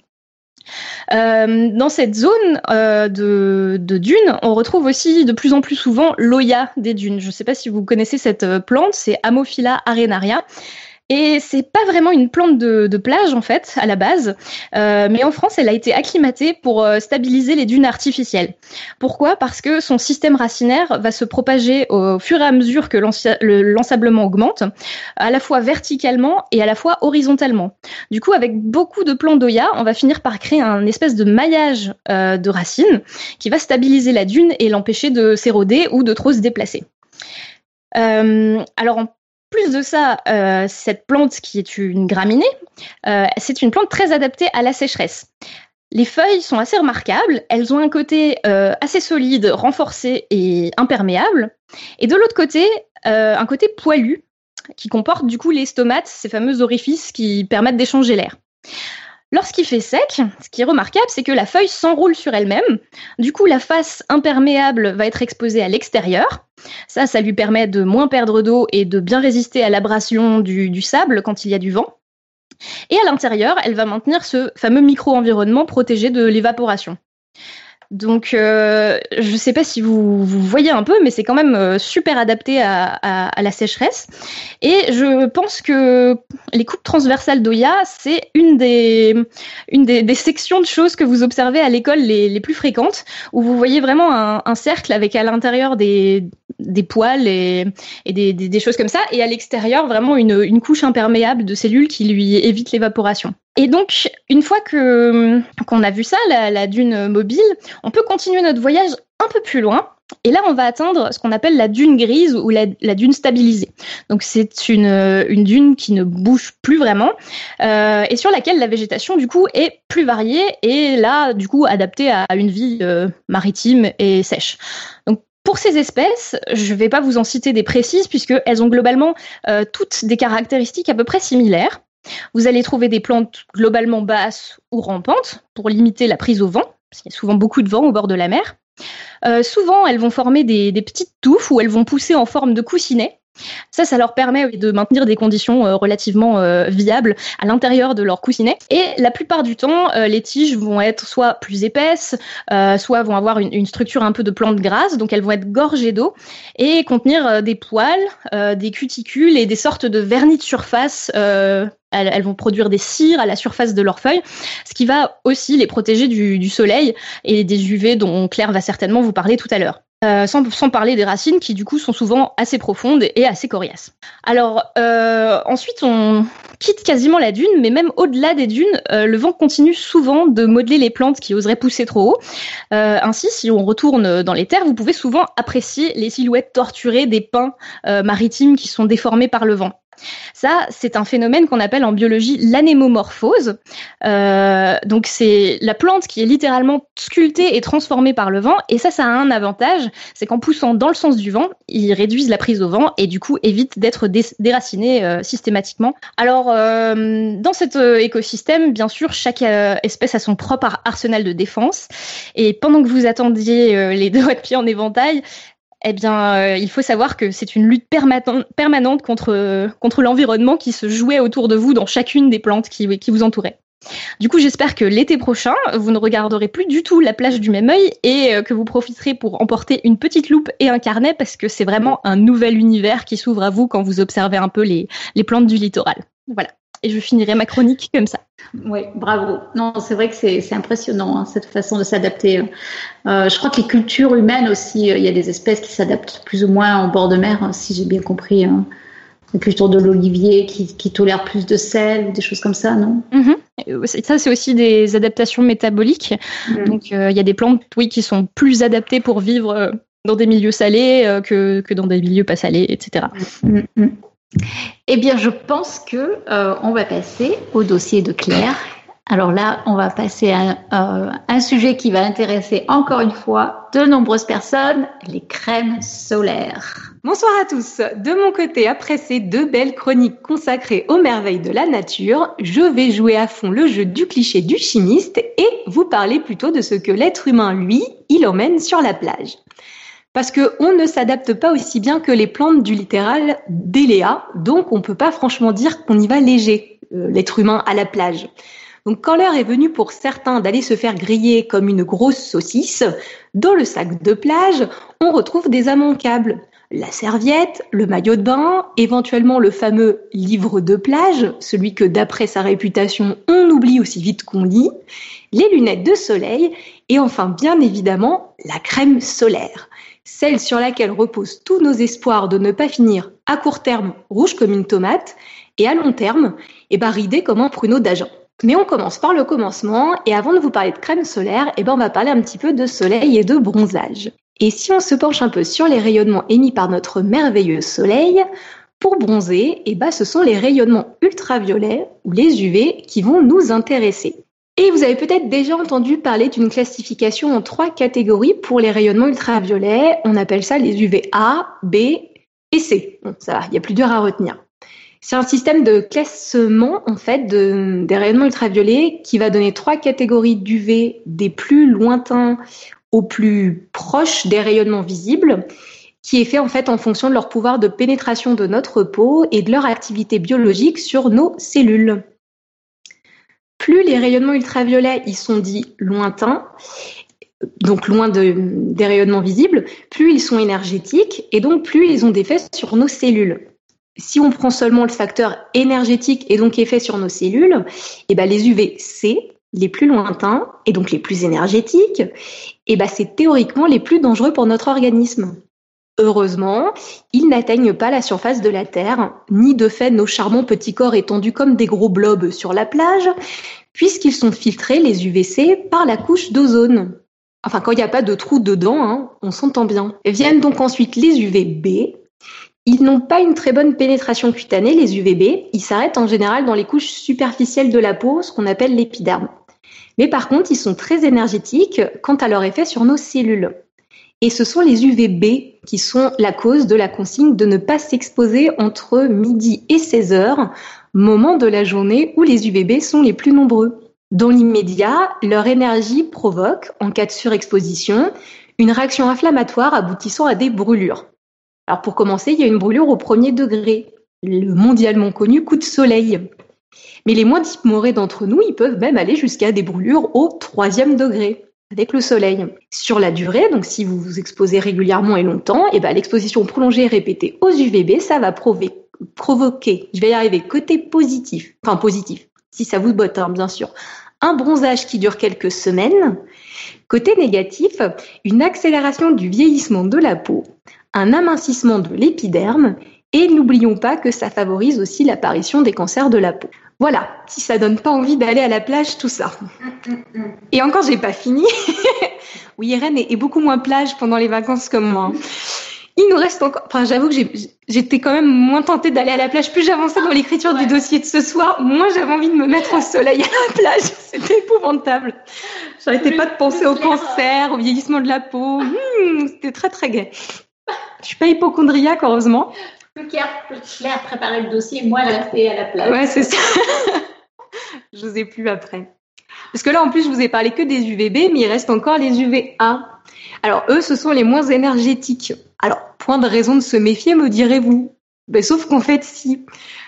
Euh, dans cette zone euh, de, de, dunes, on retrouve aussi de plus en plus souvent l'oya des dunes. Je ne sais pas si vous connaissez cette euh, plante, c'est Ammophila arenaria. Et c'est pas vraiment une plante de, plage en fait à la base, euh, mais en France elle a été acclimatée pour euh, stabiliser les dunes artificielles. Pourquoi? Parce que son système racinaire va se propager au fur et à mesure que l'ensablement augmente, à la fois verticalement et à la fois horizontalement. Du coup, avec beaucoup de plants d'Oya, on va finir par créer un espèce de maillage euh, de racines qui va stabiliser la dune et l'empêcher de s'éroder ou de trop se déplacer. Alors plus de ça, euh, cette plante qui est une graminée, euh, c'est une plante très adaptée à la sécheresse. Les feuilles sont assez remarquables, elles ont un côté euh, assez solide, renforcé et imperméable, et de l'autre côté, un côté poilu, qui comporte du coup les stomates, ces fameux orifices qui permettent d'échanger l'air. Lorsqu'il fait sec, ce qui est remarquable, c'est que la feuille s'enroule sur elle-même. Du coup, la face imperméable va être exposée à l'extérieur. Ça, ça lui permet de moins perdre d'eau et de bien résister à l'abrasion du, sable quand il y a du vent. Et à l'intérieur, elle va maintenir ce fameux micro-environnement protégé de l'évaporation. Donc, euh, je ne sais pas si vous, vous, voyez un peu, mais c'est quand même euh, super adapté à, à, à, la sécheresse. Et je pense que les coupes transversales d'Oya, c'est une, des, une des, des, sections de choses que vous observez à l'école les, les, plus fréquentes, où vous voyez vraiment un, un cercle avec à l'intérieur des, des poils et, et des, des, choses comme ça, et à l'extérieur vraiment une, une couche imperméable de cellules qui lui évite l'évaporation. Et donc, une fois que qu'on a vu ça, la, dune mobile, on peut continuer notre voyage un peu plus loin. Et là, on va atteindre ce qu'on appelle la dune grise ou la, la dune stabilisée. Donc, c'est une, une, dune qui ne bouge plus vraiment euh, et sur laquelle la végétation, du coup, est plus variée et là, du coup, adaptée à une vie euh, maritime et sèche. Donc, pour ces espèces, je ne vais pas vous en citer des précises puisqu'elles ont globalement euh, toutes des caractéristiques à peu près similaires. Vous allez trouver des plantes globalement basses ou rampantes pour limiter la prise au vent, parce qu'il y a souvent beaucoup de vent au bord de la mer. Euh, souvent, elles vont former des, petites touffes ou elles vont pousser en forme de coussinet. Ça, ça leur permet de maintenir des conditions euh, relativement euh, viables à l'intérieur de leur coussinet. Et la plupart du temps, les tiges vont être soit plus épaisses, soit vont avoir une, structure un peu de plante grasse, donc elles vont être gorgées d'eau et contenir des poils, des cuticules et des sortes de vernis de surface elles, vont produire des cires à la surface de leurs feuilles, ce qui va aussi les protéger du, soleil et des UV dont Claire va certainement vous parler tout à l'heure. Euh, sans, parler des racines qui du coup sont souvent assez profondes et assez coriaces. Alors euh, ensuite on quitte quasiment la dune, mais même au-delà des dunes, euh, le vent continue souvent de modeler les plantes qui oseraient pousser trop haut. Ainsi, si on retourne dans les terres, vous pouvez souvent apprécier les silhouettes torturées des pins maritimes qui sont déformés par le vent. Ça, c'est un phénomène qu'on appelle en biologie l'anémomorphose. Euh, donc, c'est la plante qui est littéralement sculptée et transformée par le vent. Et ça, ça a un avantage, c'est qu'en poussant dans le sens du vent, ils réduisent la prise au vent et du coup évitent d'être dé déracinés euh, systématiquement. Alors, euh, dans cet écosystème, bien sûr, chaque espèce a son propre arsenal de défense. Et pendant que vous attendiez les deux de pied en éventail, eh bien, euh, il faut savoir que c'est une lutte permanente contre, contre l'environnement qui se jouait autour de vous dans chacune des plantes qui, qui vous entouraient. Du coup, j'espère que l'été prochain, vous ne regarderez plus du tout la plage du même œil et euh, que vous profiterez pour emporter une petite loupe et un carnet parce que c'est vraiment un nouvel univers qui s'ouvre à vous quand vous observez un peu les, les plantes du littoral. Voilà et je finirai ma chronique comme ça. Oui, bravo. Non, c'est vrai que c'est impressionnant, hein, cette façon de s'adapter. Euh, je crois que les cultures humaines aussi, euh, il y a des espèces qui s'adaptent plus ou moins en bord de mer, hein, si j'ai bien compris. Hein. La culture de l'olivier qui, qui, tolère plus de sel ou des choses comme ça, non? Mm -hmm. Ça, c'est aussi des adaptations métaboliques. Mm. Donc, euh, il y a des plantes, oui, qui sont plus adaptées pour vivre dans des milieux salés que, que dans des milieux pas salés, etc. Mm eh bien, je pense que euh, on va passer au dossier de Claire Alors là, on va passer à euh, un sujet qui va intéresser encore une fois de nombreuses personnes, les crèmes solaires. Bonsoir à tous. De mon côté, après ces deux belles chroniques consacrées aux merveilles de la nature, je vais jouer à fond le jeu du cliché du chimiste et vous parler plutôt de ce que l'être humain, lui, il emmène sur la plage. Parce que on ne s'adapte pas aussi bien que les plantes du littéral d'Eléa, donc on peut pas franchement dire qu'on y va léger, euh, l'être humain à la plage. Donc quand l'heure est venue pour certains d'aller se faire griller comme une grosse saucisse, dans le sac de plage, on retrouve des immanquables. La serviette, le maillot de bain, éventuellement le fameux livre de plage, celui que d'après sa réputation on oublie aussi vite qu'on lit, les lunettes de soleil et enfin bien évidemment la crème solaire, celle sur laquelle reposent tous nos espoirs de ne pas finir à court terme rouge comme une tomate et à long terme et baridé comme un pruneau d'agent. Mais on commence par le commencement et avant de vous parler de crème solaire, eh ben on va parler un petit peu de soleil et de bronzage. Et si on se penche un peu sur les rayonnements émis par notre merveilleux soleil, pour bronzer, eh ben ce sont les rayonnements ultraviolets ou les UV qui vont nous intéresser. Et vous avez peut-être déjà entendu parler d'une classification en trois catégories pour les rayonnements ultraviolets. On appelle ça les UV A, B et C. Bon, ça va, il y a plus dur à retenir. C'est un système de classement en fait de, des rayonnements ultraviolets qui va donner trois catégories d'UV des plus lointains aux plus proches des rayonnements visibles, qui est fait en fait en fonction de leur pouvoir de pénétration de notre peau et de leur activité biologique sur nos cellules. Plus les rayonnements ultraviolets ils sont dits lointains, donc loin de, des rayonnements visibles, plus ils sont énergétiques et donc plus ils ont des effets sur nos cellules si on prend seulement le facteur énergétique et donc effet sur nos cellules, eh ben les UVC, les plus lointains et donc les plus énergétiques, eh ben c'est théoriquement les plus dangereux pour notre organisme. Heureusement, ils n'atteignent pas la surface de la Terre, ni de fait nos charmants petits corps étendus comme des gros blobs sur la plage, puisqu'ils sont filtrés, les UVC, par la couche d'ozone. Enfin, quand il n'y a pas de trou dedans, hein, on s'entend bien. Viennent donc ensuite les UVB, ils n'ont pas une très bonne pénétration cutanée, les UVB. Ils s'arrêtent en général dans les couches superficielles de la peau, ce qu'on appelle l'épiderme. Mais par contre, ils sont très énergétiques quant à leur effet sur nos cellules. Et ce sont les UVB qui sont la cause de la consigne de ne pas s'exposer entre midi et 16 heures, moment de la journée où les UVB sont les plus nombreux. Dans l'immédiat, leur énergie provoque, en cas de surexposition, une réaction inflammatoire aboutissant à des brûlures. Alors pour commencer, il y a une brûlure au premier degré, le mondialement connu coup de soleil. Mais les moins timorés d'entre nous, ils peuvent même aller jusqu'à des brûlures au troisième degré avec le soleil. Sur la durée, donc si vous vous exposez régulièrement et longtemps, et eh ben l'exposition prolongée et répétée aux UVB, ça va provoquer, je vais y arriver, côté positif, enfin positif, si ça vous botte, hein, bien sûr, un bronzage qui dure quelques semaines. Côté négatif, une accélération du vieillissement de la peau, un amincissement de l'épiderme et n'oublions pas que ça favorise aussi l'apparition des cancers de la peau. Voilà, si ça donne pas envie d'aller à la plage, tout ça. Et encore, j'ai pas fini. oui, Irène est, beaucoup moins plage pendant les vacances comme moi. Il nous reste encore. Enfin, j'avoue que j'étais quand même moins tentée d'aller à la plage. Plus j'avançais dans l'écriture du dossier de ce soir, moins j'avais envie de me mettre au soleil à la plage. C'était épouvantable. J'arrêtais pas de penser au cancer, au vieillissement de la peau. Hmm, c'était très très gai. Je suis pas hypochondriaque, heureusement. Claire préparer le dossier, moi, fait à la place. Ouais, c'est ça. je vous ai plus après. Parce que là, en plus, je vous ai parlé que des UVB, mais il reste encore les UVA. Alors, eux, ce sont les moins énergétiques. Alors, point de raison de se méfier, me direz-vous? Ben, sauf qu'en fait, si.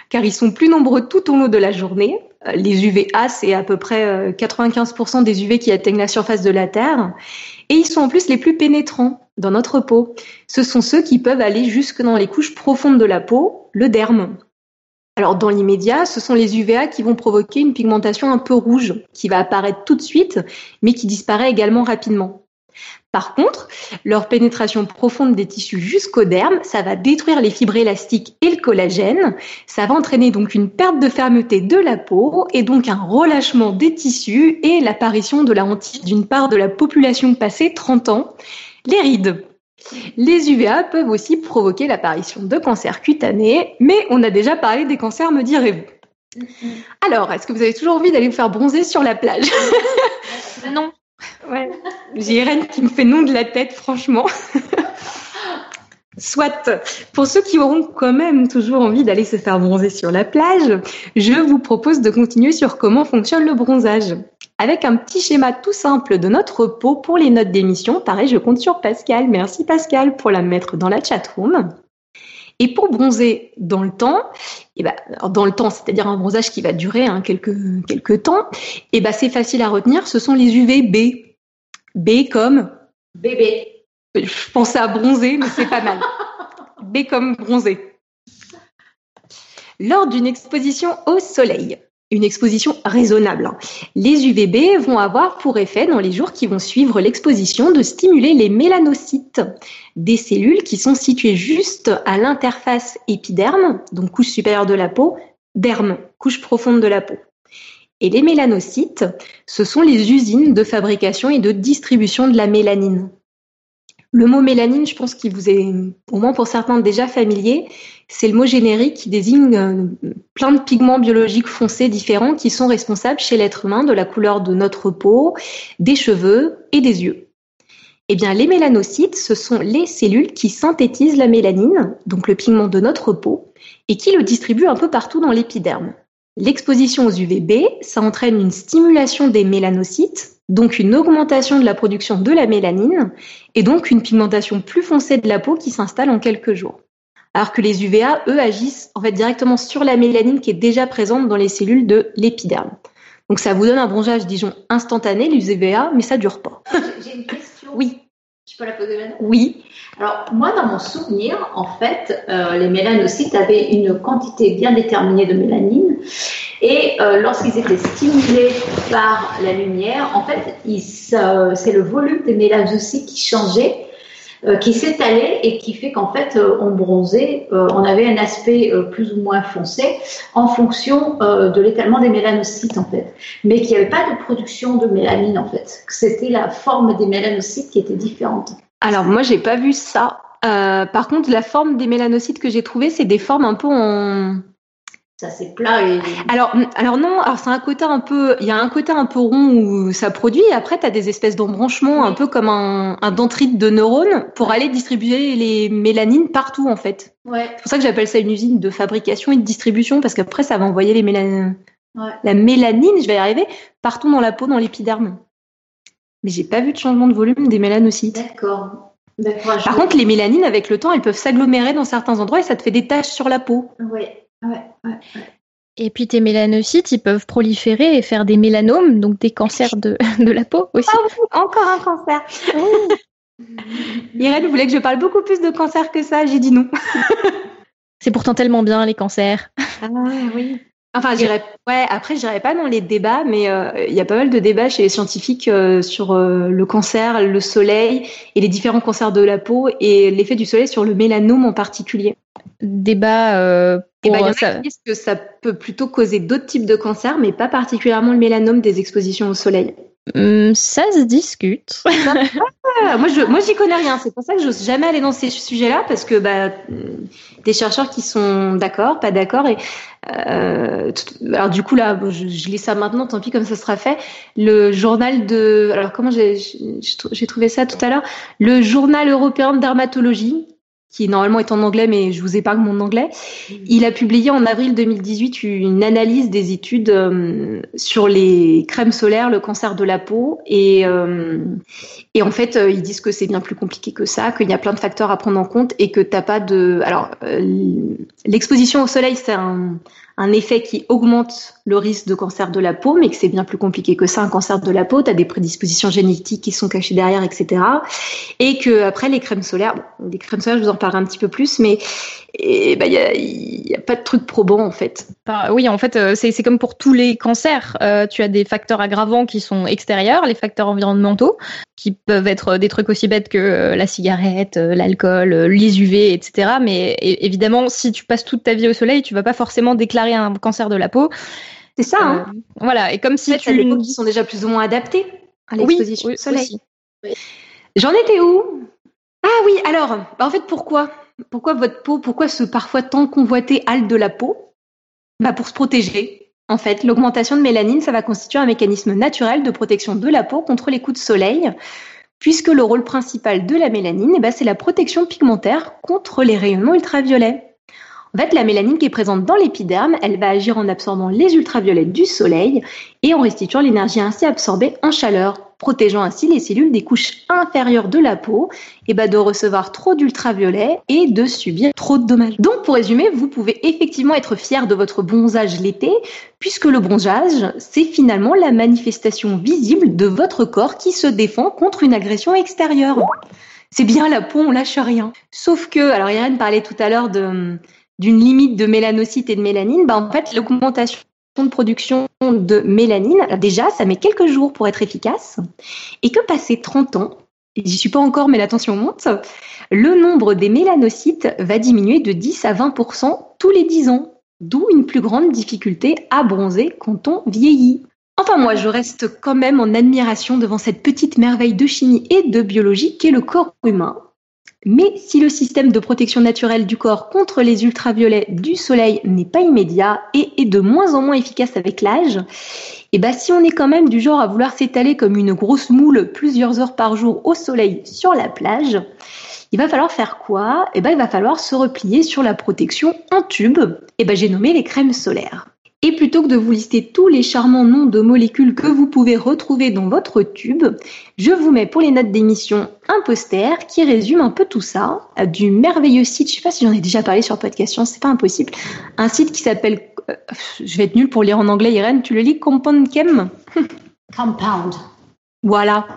Car ils sont plus nombreux tout au long de la journée. Euh, les UVA, c'est à peu près 95% euh, des UV qui atteignent la surface de la Terre. Et ils sont en plus les plus pénétrants dans notre peau. Ce sont ceux qui peuvent aller jusque dans les couches profondes de la peau, le derme. Alors dans l'immédiat, ce sont les UVA qui vont provoquer une pigmentation un peu rouge, qui va apparaître tout de suite, mais qui disparaît également rapidement. Par contre, leur pénétration profonde des tissus jusqu'au derme, ça va détruire les fibres élastiques et le collagène. Ça va entraîner donc une perte de fermeté de la peau et donc un relâchement des tissus et l'apparition de la hantise d'une part de la population passée 30 ans, les rides. Les UVA peuvent aussi provoquer l'apparition de cancers cutanés, mais on a déjà parlé des cancers, me direz-vous. Alors, est-ce que vous avez toujours envie d'aller vous faire bronzer sur la plage? Non. Ouais. J'ai qui me fait non de la tête, franchement. Soit, pour ceux qui auront quand même toujours envie d'aller se faire bronzer sur la plage, je vous propose de continuer sur comment fonctionne le bronzage. Avec un petit schéma tout simple de notre peau pour les notes d'émission, pareil, je compte sur Pascal. Merci Pascal pour la mettre dans la chatroom. Et pour bronzer dans le temps, et eh ben, dans le temps, c'est-à-dire un bronzage qui va durer hein, quelques, quelques temps, et eh ben, c'est facile à retenir, ce sont les UVB. B comme bébé. Je pensais à bronzer, mais c'est pas mal. B comme bronzer. Lors d'une exposition au soleil, une exposition raisonnable. Les UVB vont avoir pour effet, dans les jours qui vont suivre l'exposition, de stimuler les mélanocytes, des cellules qui sont situées juste à l'interface épiderme, donc couche supérieure de la peau, derme, couche profonde de la peau. Et les mélanocytes, ce sont les usines de fabrication et de distribution de la mélanine. Le mot mélanine, je pense qu'il vous est, au moins pour certains, déjà familier. C'est le mot générique qui désigne euh, plein de pigments biologiques foncés différents qui sont responsables chez l'être humain de la couleur de notre peau, des cheveux et des yeux. Eh bien, les mélanocytes, ce sont les cellules qui synthétisent la mélanine, donc le pigment de notre peau, et qui le distribuent un peu partout dans l'épiderme. L'exposition aux UVB, ça entraîne une stimulation des mélanocytes, donc une augmentation de la production de la mélanine, et donc une pigmentation plus foncée de la peau qui s'installe en quelques jours alors que les UVA, eux, agissent en fait directement sur la mélanine qui est déjà présente dans les cellules de l'épiderme. Donc ça vous donne un bronzage, disons, instantané, les UVA, mais ça dure pas. J'ai une question. Oui. Oui. Alors moi, dans mon souvenir, en fait, euh, les mélanocytes avaient une quantité bien déterminée de mélanine. Et euh, lorsqu'ils étaient stimulés par la lumière, en fait, c'est le volume des mélanocytes qui changeait euh, qui s'étalait et qui fait qu'en fait euh, on bronzait, euh, on avait un aspect plus ou moins foncé en fonction de l'étalement des mélanocytes en fait, mais qu'il n'y avait pas de production de mélanine en fait, c'était la forme des mélanocytes qui était différente. Alors moi j'ai pas vu ça. par contre la forme des mélanocytes que j'ai trouvé c'est des formes un peu en ça c'est plat et... alors alors non alors c'est un côté un peu il y a un côté un peu rond où ça produit. Et après tu as des espèces d'embranchements un peu comme un, un dendrite de neurones pour aller distribuer les mélanines partout en fait. Ouais. C'est pour ça que j'appelle ça une usine de fabrication et de distribution parce qu'après ça va envoyer les mélanines ouais. la mélanine je vais y arriver partout dans la peau dans l'épiderme. Mais j'ai pas vu de changement de volume des mélanocytes. D'accord. Par contre les mélanines avec le temps elles peuvent s'agglomérer dans certains endroits et ça te fait des taches sur la peau. Ouais Ouais, ouais, Et puis tes mélanocytes, ils peuvent proliférer et faire des mélanomes, donc des cancers de, de la peau aussi. Oh, encore un cancer. Irène voulait que je parle beaucoup plus de cancer que ça, j'ai dit non. C'est pourtant tellement bien les cancers. Ah oui. Enfin, j'irai. Ouais, après, j'irai pas dans les débats, mais euh, il y a pas mal de débats chez les scientifiques euh, sur euh, le cancer, le soleil et les différents cancers de la peau et l'effet du soleil sur le mélanome en particulier. Débat. Euh, pour, et ben, ça... qui disent que ça peut plutôt causer d'autres types de cancers, mais pas particulièrement le mélanome des expositions au soleil. Hum, ça se discute. ah, moi, je, moi, j'y connais rien. C'est pour ça que j'ose jamais aller dans ces sujets-là parce que bah, des chercheurs qui sont d'accord, pas d'accord. Et euh, alors du coup là, je, je, lis ça maintenant. Tant pis, comme ça sera fait. Le journal de, alors comment j'ai, j'ai trouvé ça tout à l'heure? Le journal européen de dermatologie qui normalement est en anglais, mais je vous épargne mon anglais. Il a publié en avril 2018 une analyse des études euh, sur les crèmes solaires, le cancer de la peau, et, euh, et en fait, euh, ils disent que c'est bien plus compliqué que ça, qu'il y a plein de facteurs à prendre en compte, et que t'as pas de. Alors, l'exposition au soleil, c'est un, un effet qui augmente le risque de cancer de la peau, mais que c'est bien plus compliqué que ça. Un cancer de la peau, tu as des prédispositions génétiques qui sont cachées derrière, etc. Et que après les crèmes solaires, bon, les crèmes solaires, je vous en parlerai un petit peu plus, mais il bah, n'y a, y a pas de truc probant en fait. Oui, en fait, euh, c'est comme pour tous les cancers. Euh, tu as des facteurs aggravants qui sont extérieurs, les facteurs environnementaux, qui peuvent être des trucs aussi bêtes que euh, la cigarette, euh, l'alcool, euh, les UV, etc. Mais évidemment, si tu passes toute ta vie au soleil, tu vas pas forcément déclarer un cancer de la peau. C'est ça. Hein. Voilà. Et comme si en fait, tu les peaux qui sont déjà plus ou moins adaptées à l'exposition oui, au soleil. Oui. J'en étais où? Ah oui. Alors, bah, en fait, pourquoi? Pourquoi votre peau Pourquoi ce parfois tant convoité hâle de la peau? Bah Pour se protéger. En fait, l'augmentation de mélanine, ça va constituer un mécanisme naturel de protection de la peau contre les coups de soleil, puisque le rôle principal de la mélanine, eh ben, c'est la protection pigmentaire contre les rayonnements ultraviolets. En fait, la mélanine qui est présente dans l'épiderme, elle va agir en absorbant les ultraviolets du soleil et en restituant l'énergie ainsi absorbée en chaleur, protégeant ainsi les cellules des couches inférieures de la peau et bah, de recevoir trop d'ultraviolets et de subir trop de dommages. Donc, pour résumer, vous pouvez effectivement être fier de votre bronzage l'été, puisque le bronzage, c'est finalement la manifestation visible de votre corps qui se défend contre une agression extérieure. C'est bien la peau, on lâche rien. Sauf que, alors Irène parlait tout à l'heure de d'une limite de mélanocytes et de mélanine, bah, en fait, l'augmentation de production de mélanine, déjà, ça met quelques jours pour être efficace, et que passé 30 ans, j'y suis pas encore, mais l'attention monte, le nombre des mélanocytes va diminuer de 10 à 20% tous les 10 ans, d'où une plus grande difficulté à bronzer quand on vieillit. Enfin, moi, je reste quand même en admiration devant cette petite merveille de chimie et de biologie qu'est le corps humain, mais si le système de protection naturelle du corps contre les ultraviolets du soleil n'est pas immédiat et est de moins en moins efficace avec l'âge, et eh ben si on est quand même du genre à vouloir s'étaler comme une grosse moule plusieurs heures par jour au soleil sur la plage, il va falloir faire quoi? Et eh ben il va falloir se replier sur la protection en tube. Et eh ben j'ai nommé les crèmes solaires. Et plutôt que de vous lister tous les charmants noms de molécules que vous pouvez retrouver dans votre tube, je vous mets pour les notes d'émission un poster qui résume un peu tout ça du merveilleux site, je sais pas si j'en ai déjà parlé sur Podcast c'est pas impossible, un site qui s'appelle, euh, je vais être nulle pour lire en anglais Irène, tu le lis Compound Chem Compound. Voilà.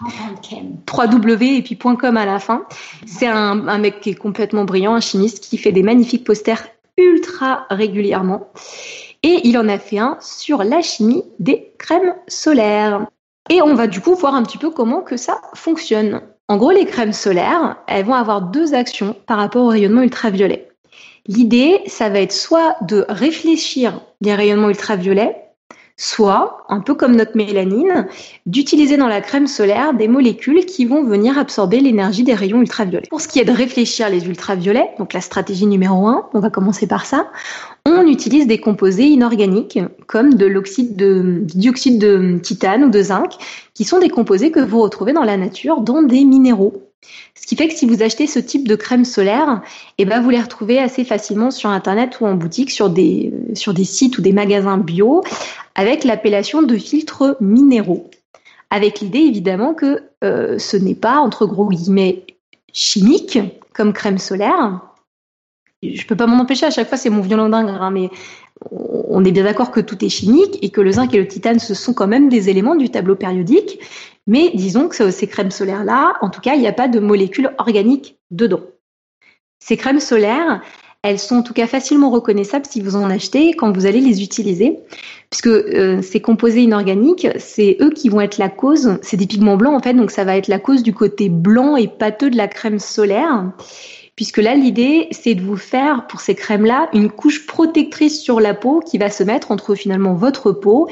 www et puis .com à la fin. C'est un, un mec qui est complètement brillant, un chimiste qui fait des magnifiques posters ultra régulièrement et il en a fait un sur la chimie des crèmes solaires. Et on va du coup voir un petit peu comment que ça fonctionne. En gros, les crèmes solaires, elles vont avoir deux actions par rapport au rayonnement ultraviolet. L'idée, ça va être soit de réfléchir les rayonnements ultraviolets, soit, un peu comme notre mélanine, d'utiliser dans la crème solaire des molécules qui vont venir absorber l'énergie des rayons ultraviolets. Pour ce qui est de réfléchir les ultraviolets, donc la stratégie numéro un, on va commencer par ça, on utilise des composés inorganiques comme de l'oxyde de dioxyde de titane ou de zinc, qui sont des composés que vous retrouvez dans la nature dans des minéraux. Ce qui fait que si vous achetez ce type de crème solaire, eh ben vous les retrouvez assez facilement sur internet ou en boutique sur des sites ou des magasins bio avec l'appellation de filtres minéraux. Avec l'idée évidemment que euh, ce n'est pas entre gros guillemets chimique comme crème solaire, je peux pas m'en empêcher, à chaque fois c'est mon violon dingue, hein, mais on est bien d'accord que tout est chimique et que le zinc et le titane, ce sont quand même des éléments du tableau périodique. Mais disons que ces crèmes solaires-là, en tout cas, il n'y a pas de molécules organiques dedans. Ces crèmes solaires, elles sont en tout cas facilement reconnaissables si vous en achetez quand vous allez les utiliser, puisque euh, ces composés inorganiques, c'est eux qui vont être la cause, c'est des pigments blancs en fait, donc ça va être la cause du côté blanc et pâteux de la crème solaire puisque là, l'idée, c'est de vous faire, pour ces crèmes-là, une couche protectrice sur la peau qui va se mettre entre finalement votre peau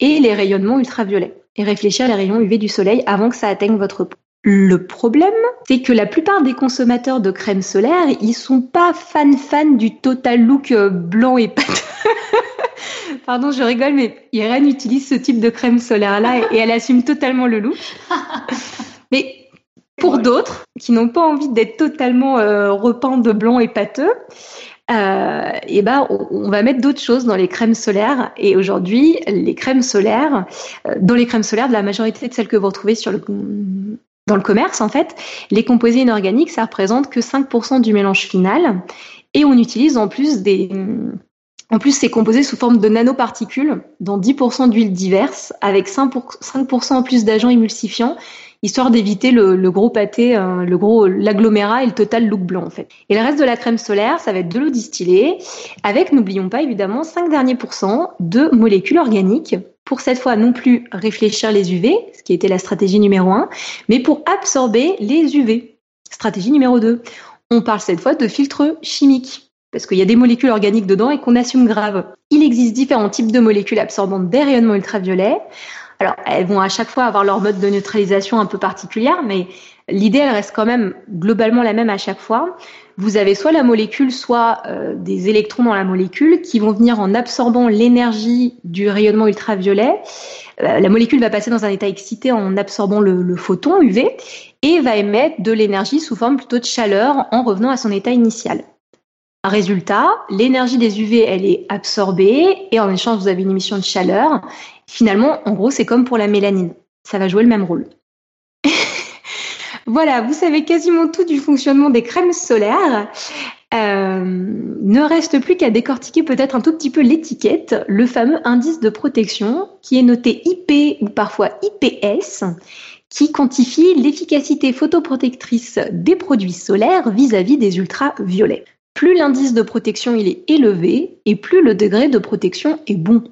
et les rayonnements ultraviolets, et réfléchir les rayons UV du soleil avant que ça atteigne votre peau. Le problème, c'est que la plupart des consommateurs de crème solaire, ils sont pas fans fans du total look euh, blanc et pâteux. Pardon, je rigole, mais Irène utilise ce type de crème solaire-là et elle assume totalement le look. Mais pour d'autres qui n'ont pas envie d'être totalement euh, repeints de blanc et pâteux, euh, et ben on, va mettre d'autres choses dans les crèmes solaires. Et aujourd'hui, les crèmes solaires, euh, dans les crèmes solaires, de la majorité de celles que vous retrouvez sur le dans le commerce, en fait, les composés inorganiques, ça représente que 5% du mélange final. Et on utilise en plus des, en plus, c'est composé sous forme de nanoparticules dans 10% d'huiles diverses, avec 5%, en plus d'agents émulsifiants histoire d'éviter le, gros pâté, euh, le gros l'agglomérat et le total look blanc en fait. Et le reste de la crème solaire, ça va être de l'eau distillée, avec n'oublions pas évidemment 5 derniers pourcents de molécules organiques pour cette fois non plus réfléchir les UV, ce qui était la stratégie numéro 1, mais pour absorber les UV. Stratégie numéro 2. On parle cette fois de filtres chimiques parce qu'il y a des molécules organiques dedans et qu'on assume grave. Il existe différents types de molécules absorbantes des rayonnements ultraviolets. Alors, elles vont à chaque fois avoir leur mode de neutralisation un peu particulière, mais l'idée, elle reste quand même globalement la même à chaque fois. vous avez soit la molécule, soit euh, des électrons dans la molécule qui vont venir en absorbant l'énergie du rayonnement ultraviolet. Euh, la molécule va passer dans un état excité en absorbant le, le photon UV et va émettre de l'énergie sous forme plutôt de chaleur en revenant à son état initial. Résultat, l'énergie des UV, elle est absorbée et en échange, vous avez une émission de chaleur. Finalement, en gros, c'est comme pour la mélanine. Ça va jouer le même rôle. voilà, vous savez quasiment tout du fonctionnement des crèmes solaires. Euh, ne reste plus qu'à décortiquer peut-être un tout petit peu l'étiquette, le fameux indice de protection qui est noté IP ou parfois IPS, qui quantifie l'efficacité photoprotectrice des produits solaires vis-à-vis des ultraviolets. Plus l'indice de protection est élevé et plus le degré de protection est bon.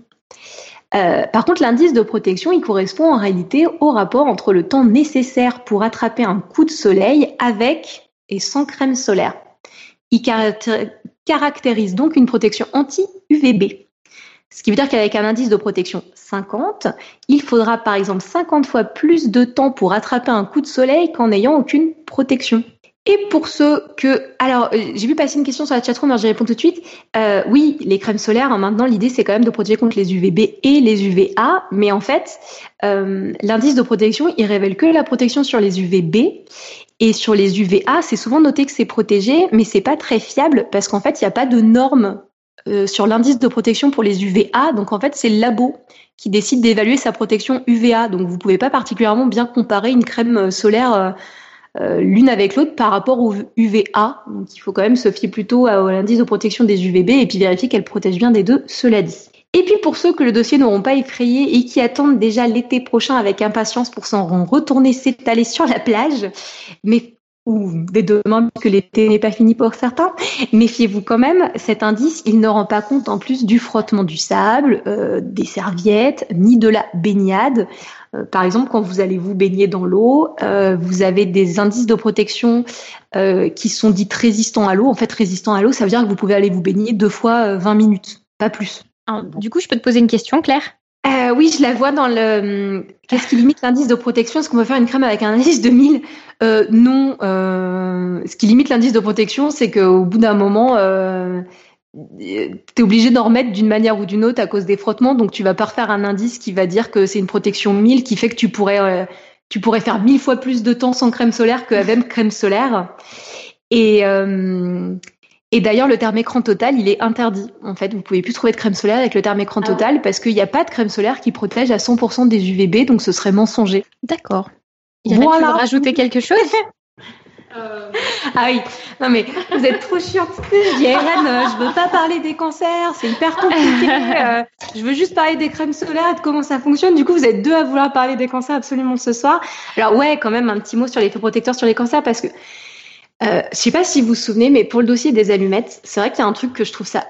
Euh, par contre, l'indice de protection, il correspond en réalité au rapport entre le temps nécessaire pour attraper un coup de soleil avec et sans crème solaire. Il caractérise donc une protection anti-UVB. Ce qui veut dire qu'avec un indice de protection 50, il faudra par exemple 50 fois plus de temps pour attraper un coup de soleil qu'en n'ayant aucune protection. Et pour ceux que, alors euh, j'ai vu passer une question sur la chatroom, alors j'y réponds tout de suite. Euh, oui, les crèmes solaires, hein, maintenant l'idée c'est quand même de protéger contre les UVB et les UVA, mais en fait euh, l'indice de protection il révèle que la protection sur les UVB et sur les UVA c'est souvent noté que c'est protégé, mais c'est pas très fiable parce qu'en fait il n'y a pas de normes sur l'indice de protection pour les UVA, donc en fait c'est le labo qui décide d'évaluer sa protection UVA, donc vous pouvez pas particulièrement bien comparer une crème solaire euh, l'une avec l'autre par rapport au UVA. Donc il faut quand même se fier plutôt à, l'indice de protection des UVB et puis vérifier qu'elle protège bien des deux, cela dit. Et puis pour ceux que le dossier n'auront pas effrayé et qui attendent déjà l'été prochain avec impatience pour s'en retourner s'étaler sur la plage, mais ou dès demain que l'été n'est pas fini pour certains, méfiez-vous quand même, cet indice, il ne rend pas compte en plus du frottement du sable, euh, des serviettes, ni de la baignade. Euh, par exemple, quand vous allez vous baigner dans l'eau, euh, vous avez des indices de protection qui sont dits résistants à l'eau. En fait, résistants à l'eau, ça veut dire que vous pouvez aller vous baigner deux fois 20 minutes, pas plus. du coup, je peux te poser une question, Claire? Euh, oui, je la vois dans le. Qu'est-ce qui limite l'indice de protection? Est-ce qu'on peut faire une crème avec un indice de 1000 euh, Non. Euh, ce qui limite l'indice de protection, c'est qu'au bout d'un moment, euh, tu es obligé d'en remettre d'une manière ou d'une autre à cause des frottements. Donc, tu vas pas refaire un indice qui va dire que c'est une protection 1000 qui fait que tu pourrais, euh, tu pourrais faire mille fois plus de temps sans crème solaire qu'avec crème solaire. Et, euh, et d'ailleurs, le terme écran total, il est interdit. En fait, vous pouvez plus trouver de crème solaire avec le terme écran ah total parce qu'il n'y a pas de crème solaire qui protège à 100% des UVB, donc ce serait mensonger. D'accord. Il voilà. rajouter quelque chose? euh... Ah oui, non mais vous êtes trop chiante. Je dis Hélène, euh, je veux pas parler des cancers, c'est hyper compliqué. Euh, je veux juste parler des crèmes solaires, de comment ça fonctionne. Du coup, vous êtes deux à vouloir parler des cancers absolument ce soir. Alors ouais, quand même un petit mot sur l'effet protecteur sur les cancers parce que euh, je sais pas si vous vous souvenez, mais pour le dossier des allumettes, c'est vrai qu'il y a un truc que je trouve ça.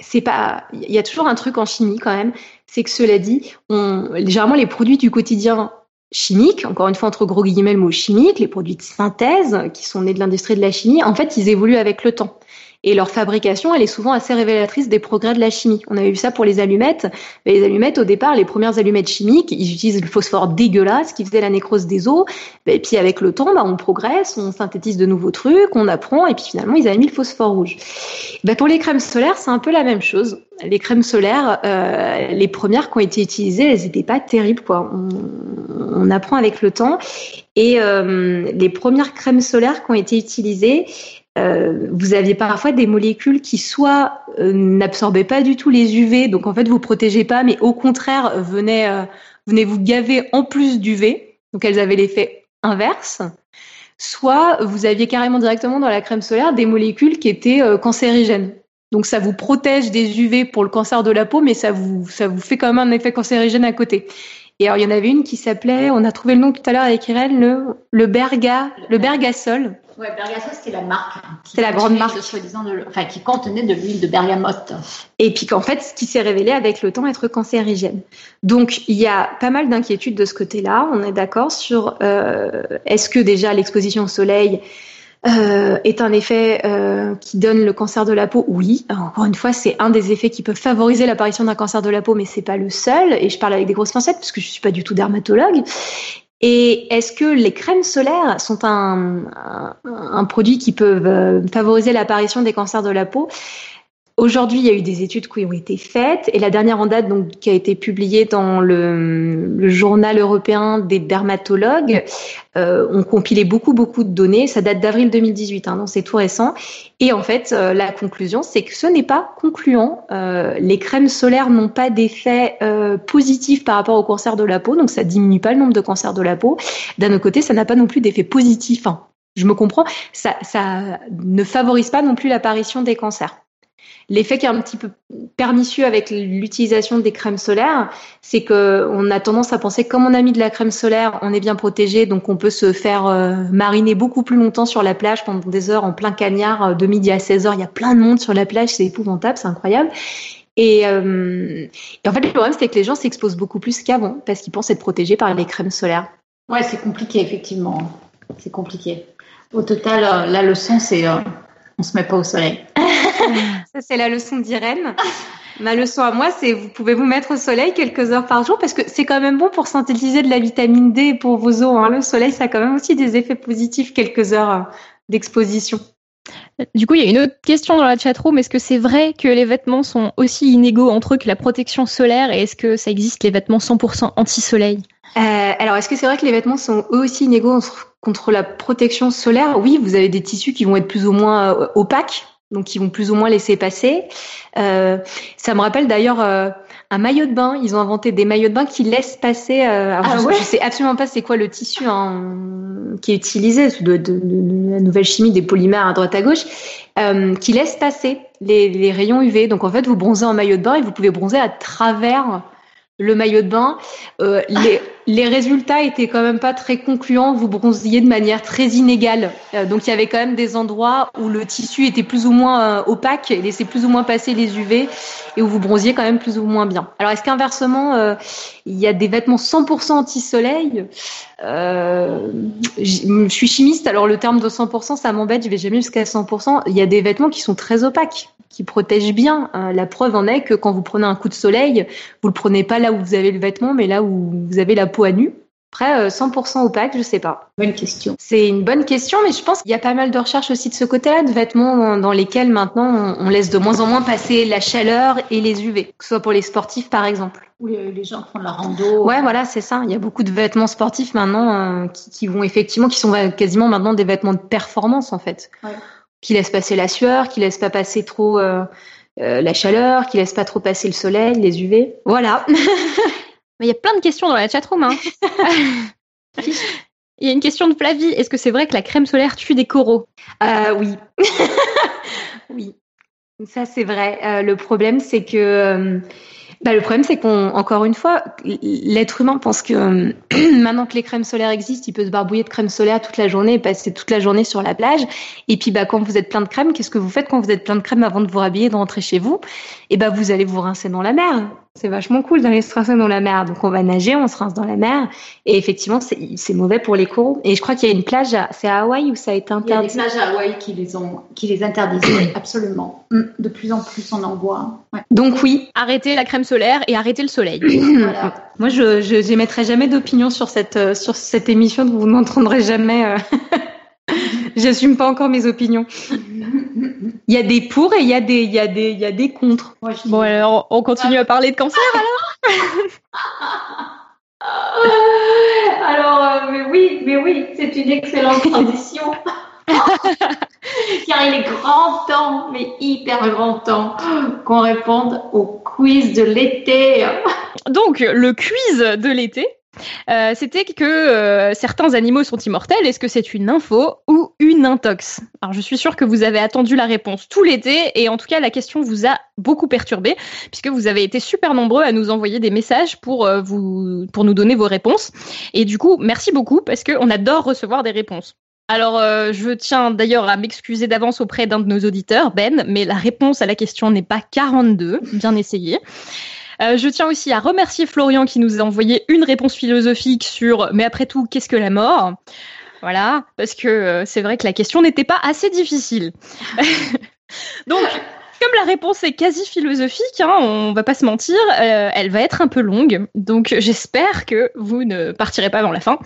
C'est pas. Il y a toujours un truc en chimie quand même. C'est que cela dit, on, généralement les produits du quotidien chimiques, encore une fois entre gros guillemets le mot chimique, les produits de synthèse qui sont nés de l'industrie de la chimie, en fait, ils évoluent avec le temps. Et leur fabrication, elle est souvent assez révélatrice des progrès de la chimie. On avait vu ça pour les allumettes. les allumettes, au départ, les premières allumettes chimiques, ils utilisent le phosphore dégueulasse qui faisait la nécrose des os. Et puis avec le temps, bah, on progresse, on synthétise de nouveaux trucs, on apprend, et puis finalement, ils avaient mis le phosphore rouge. Bah, pour les crèmes solaires, c'est un peu la même chose. Les crèmes solaires, euh, les premières qui ont été utilisées, elles n'étaient pas terribles. Quoi. On, on, apprend avec le temps. Et euh, les premières crèmes solaires qui ont été utilisées, euh, vous aviez parfois des molécules qui soit euh, n'absorbaient pas du tout les UV, donc en fait vous protégez pas, mais au contraire venaient, euh, venaient vous gaver en plus d'UV, donc elles avaient l'effet inverse. Soit vous aviez carrément directement dans la crème solaire des molécules qui étaient euh, cancérigènes. Donc ça vous protège des UV pour le cancer de la peau, mais ça vous ça vous fait quand même un effet cancérigène à côté. Et alors il y en avait une qui s'appelait, on a trouvé le nom tout à l'heure avec Irène, le le berga, le bergasol. Ouais, Bergasso, c'était la marque. C'était la grande marque. De, enfin, qui contenait de l'huile de bergamote. Et puis qu'en fait, ce qui s'est révélé avec le temps être cancérigène. Donc, il y a pas mal d'inquiétudes de ce côté-là. On est d'accord sur euh, est-ce que déjà l'exposition au soleil euh, est un effet euh, qui donne le cancer de la peau? Oui, encore une fois, c'est un des effets qui peuvent favoriser l'apparition d'un cancer de la peau, mais c'est pas le seul. Et je parle avec des grosses pincettes parce que je suis pas du tout dermatologue. Et est-ce que les crèmes solaires sont un, produit qui peut euh, favoriser l'apparition des cancers de la peau? Aujourd'hui, il y a eu des études qui ont été faites et la dernière en date, donc, qui a été publiée dans le, journal européen des dermatologues, euh, ont compilé beaucoup beaucoup de données. Ça date d'avril 2018, hein, donc c'est tout récent. Et en fait, euh, la conclusion, c'est que ce n'est pas concluant. Euh, les crèmes solaires n'ont pas d'effet euh, positif par rapport au cancer de la peau, donc ça diminue pas le nombre de cancers de la peau. D'un autre côté, ça n'a pas non plus d'effet positif. Hein. Je me comprends, ça, ça ne favorise pas non plus l'apparition des cancers. L'effet qui est un petit peu pernicieux avec l'utilisation des crèmes solaires, c'est que on a tendance à penser que comme on a mis de la crème solaire, on est bien protégé, donc on peut se faire euh, mariner beaucoup plus longtemps sur la plage pendant des heures en plein cagnard, euh, de midi à 16 heures. Il y a plein de monde sur la plage, c'est épouvantable, c'est incroyable. Et, euh, et, en fait, le problème, c'est que les gens s'exposent beaucoup plus qu'avant parce qu'ils pensent être protégés par les crèmes solaires. Ouais, c'est compliqué, effectivement. C'est compliqué. Au total, la leçon, c'est on se met pas au soleil. Ça, c'est la leçon d'Irène. Ma leçon à moi, c'est vous pouvez vous mettre au soleil quelques heures par jour parce que c'est quand même bon pour synthétiser de la vitamine D pour vos os. Hein. Le soleil, ça a quand même aussi des effets positifs, quelques heures euh, d'exposition. Du coup, il y a une autre question dans la chatroom. Est-ce que c'est vrai que les vêtements sont aussi inégaux entre eux que la protection solaire et est-ce que ça existe les vêtements 100% anti-soleil? Euh, Alors, est-ce que c'est vrai que les vêtements sont eux aussi inégaux contre la protection solaire? Oui, vous avez des tissus qui vont être plus ou moins euh, opaques donc ils vont plus ou moins laisser passer. Euh, ça me rappelle d'ailleurs euh, un maillot de bain. Ils ont inventé des maillots de bain qui laissent passer. Euh, ah je, sais absolument pas c'est quoi le tissu hein, qui est utilisé de, de, de, la nouvelle chimie des polymères à droite à gauche, euh, qui laisse passer les, les, rayons UV. Donc en fait, vous bronzez en maillot de bain et vous pouvez bronzer à travers le maillot de bain. Euh, les, les, résultats étaient quand même pas très concluants. Vous bronziez de manière très inégale. Euh, donc il y avait quand même des endroits où le tissu était plus ou moins euh, opaque et laissait plus ou moins passer les UV et où vous bronziez quand même plus ou moins bien. Alors est-ce qu'inversement, euh, il y a des vêtements 100% anti-soleil? Je suis chimiste, alors le terme de 100%, ça m'embête. Je vais jamais jusqu'à 100%. Il y a des vêtements qui sont très opaques qui protège bien. Euh, la preuve en est que quand vous prenez un coup de soleil, vous le prenez pas là où vous avez le vêtement, mais là où vous avez la peau à nu. Après, 100% euh, opaque, je sais pas. Bonne question. C'est une bonne question, mais je pense qu'il y a pas mal de recherches aussi de ce côté-là, de vêtements dans lesquels maintenant on laisse de moins en moins passer la chaleur et les UV, que ce soit pour les sportifs par exemple. Oui, euh, les gens font de la rando. Ouais, voilà, c'est ça. Il y a beaucoup de vêtements sportifs maintenant qui, qui, vont effectivement, qui sont quasiment maintenant des vêtements de performance en fait. Ouais qui laisse passer la sueur, qui laisse pas passer trop euh, euh, la chaleur, qui laisse pas trop passer le soleil, les UV. Voilà. Mais il y a plein de questions dans la chatroom. Hein. Il y a une question de Flavie. Est-ce que c'est vrai que la crème solaire tue des coraux? Euh, Oui. oui. Ça, c'est vrai. le problème, c'est que bah, le problème, c'est qu'on, encore une fois, l'être humain pense que euh, maintenant que les crèmes solaires existent, il peut se barbouiller de crème solaire toute la journée et passer toute la journée sur la plage. Et puis, bah, quand vous êtes plein de crème, qu'est-ce que vous faites quand vous êtes plein de crème avant de vous rhabiller et de rentrer chez vous? Et bah, vous allez vous rincer dans la mer. C'est vachement cool d'aller se rincer dans la mer. Donc on va nager, on se rince dans la mer. Et effectivement, c'est mauvais pour les coraux. Et je crois qu'il y a une plage, c'est à Hawaï où ça a été interdit. Il y a des plages à Hawaï qui les ont, qui les interdisent. absolument. Mm. De plus en plus on en voit. Donc oui. Arrêtez la crème solaire et arrêtez le soleil. voilà. Moi, je, je j'émettrai jamais d'opinion sur cette, euh, sur cette émission. Vous n'entendrez jamais. Euh... J'assume pas encore mes opinions. Il y a des pour et il y a des, il y a des, il y a des contre. bon, alors, on continue à parler de cancer alors Alors, euh, mais oui, mais oui, c'est une excellente transition. Car il est grand temps, mais hyper grand temps, qu'on réponde au quiz de l'été. Donc, le quiz de l'été, euh, c'était que euh, certains animaux sont immortels. Est-ce que c'est une info ou une intox? Alors je suis sûre que vous avez attendu la réponse tout l'été et en tout cas la question vous a beaucoup perturbé puisque vous avez été super nombreux à nous envoyer des messages pour euh, nous donner vos réponses. Et du coup merci beaucoup parce qu'on adore recevoir des réponses. Alors, je tiens d'ailleurs à m'excuser d'avance auprès d'un de nos auditeurs, Ben, mais la réponse à la question n'est pas 42, bien essayé. Euh, je tiens aussi à remercier Florian qui nous a envoyé une réponse philosophique sur mais après tout, qu'est-ce que la mort? Voilà, parce que euh, c'est vrai que la question n'était pas assez difficile. Donc, comme la réponse est quasi philosophique, hein, on va pas se mentir, euh, elle va être un peu longue. Donc j'espère que vous ne partirez pas avant la fin.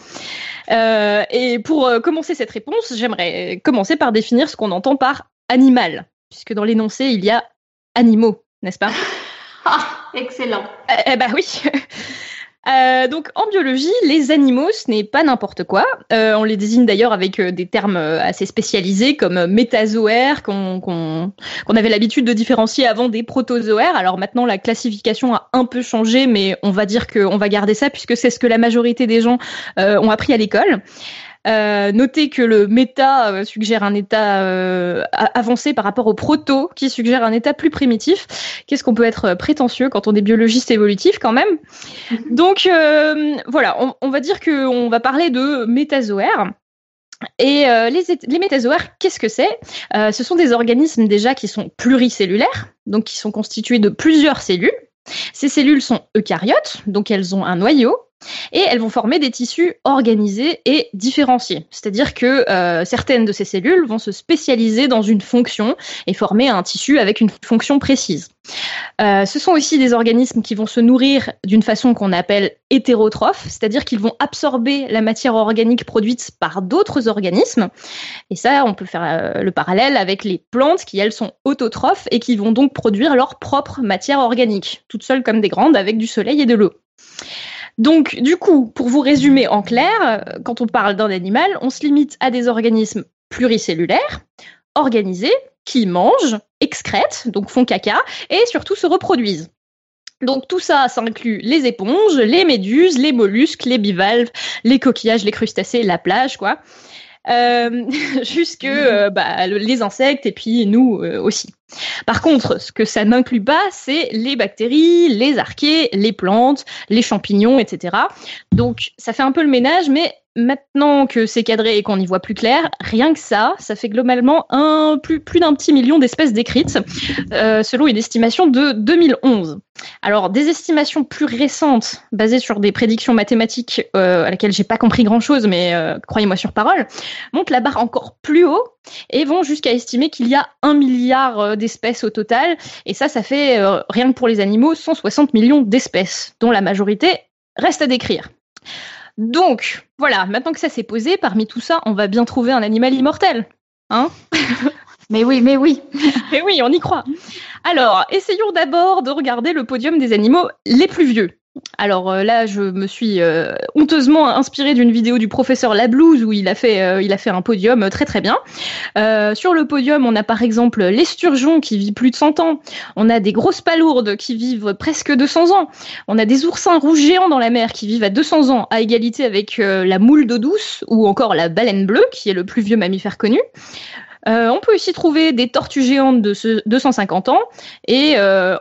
Et pour commencer cette réponse, j'aimerais commencer par définir ce qu'on entend par animal, puisque dans l'énoncé il y a animaux, n'est-ce pas? excellent. Eh, ben oui. Euh, donc en biologie, les animaux, ce n'est pas n'importe quoi. Euh, on les désigne d'ailleurs avec euh, des termes assez spécialisés comme métazoaires qu'on avait l'habitude de différencier avant des protozoaires. Alors maintenant, la classification a un peu changé, mais on va dire qu'on va garder ça puisque c'est ce que la majorité des gens ont appris à l'école. Euh, notez que le méta euh, suggère un état euh, avancé par rapport au proto, qui suggère un état plus primitif. Qu'est-ce qu'on peut être prétentieux quand on est biologiste évolutif quand même? Donc euh, voilà, on, on va dire qu'on va parler de métazoaires. Et euh, les, ét- les métazoaires, qu'est-ce que c'est? Euh, Ce sont des organismes déjà qui sont pluricellulaires, donc qui sont constitués de plusieurs cellules. Ces cellules sont eucaryotes, donc elles ont un noyau, et elles vont former des tissus organisés et différenciés. C'est-à-dire que euh, certaines de ces cellules vont se spécialiser dans une fonction et former un tissu avec une fonction précise. Euh, ce sont aussi des organismes qui vont se nourrir d'une façon qu'on appelle hétérotrophe, c'est-à-dire qu'ils vont absorber la matière organique produite par d'autres organismes. Et ça, on peut faire euh, le parallèle avec les plantes qui, elles, sont autotrophes et qui vont donc produire leur propre matière organique, toutes seules comme des grandes, avec du soleil et de l'eau. Donc, du coup, pour vous résumer en clair, euh, quand on parle d'un animal, on se limite à des organismes pluricellulaires, organisés, qui mangent, excrètent, donc font caca, et surtout se reproduisent. Donc tout ça, ça inclut les éponges, les méduses, les mollusques, les bivalves, les coquillages, les crustacés, la plage, quoi. Euh, jusque euh, bah, le- les insectes et puis nous aussi. Par contre, ce que ça n'inclut pas, c'est les bactéries, les archées, les plantes, les champignons, etc. Donc ça fait un peu le ménage, mais maintenant que c'est cadré et qu'on y voit plus clair, rien que ça, ça fait globalement un, plus, d'un petit million d'espèces décrites, euh, selon une estimation de 2011. Alors, des estimations plus récentes, basées sur des prédictions mathématiques euh, à laquelle j'ai pas compris grand-chose, mais euh, croyez-moi sur parole, montent la barre encore plus haut et vont jusqu'à estimer qu'il y a un milliard euh, d'espèces au total. Et ça, ça fait, euh, rien que pour les animaux, 160 millions d'espèces, dont la majorité reste à décrire. Donc, voilà, maintenant que ça s'est posé, parmi tout ça, on va bien trouver un animal immortel. Hein? Mais oui, mais oui. Et oui, on y croit. Alors, essayons d'abord de regarder le podium des animaux les plus vieux. Alors euh, là, je me suis euh, honteusement inspirée d'une vidéo du professeur Lablouse où il a fait, euh, il a fait un podium très très bien. Sur le podium, on a par exemple l'esturgeon qui vit plus de 100 ans. On a des grosses palourdes qui vivent presque 200 ans. On a des oursins rouges géants dans la mer qui vivent à 200 ans, à égalité avec la moule d'eau douce ou encore la baleine bleue qui est le plus vieux mammifère connu. On peut aussi trouver des tortues géantes de ce 250 ans. Et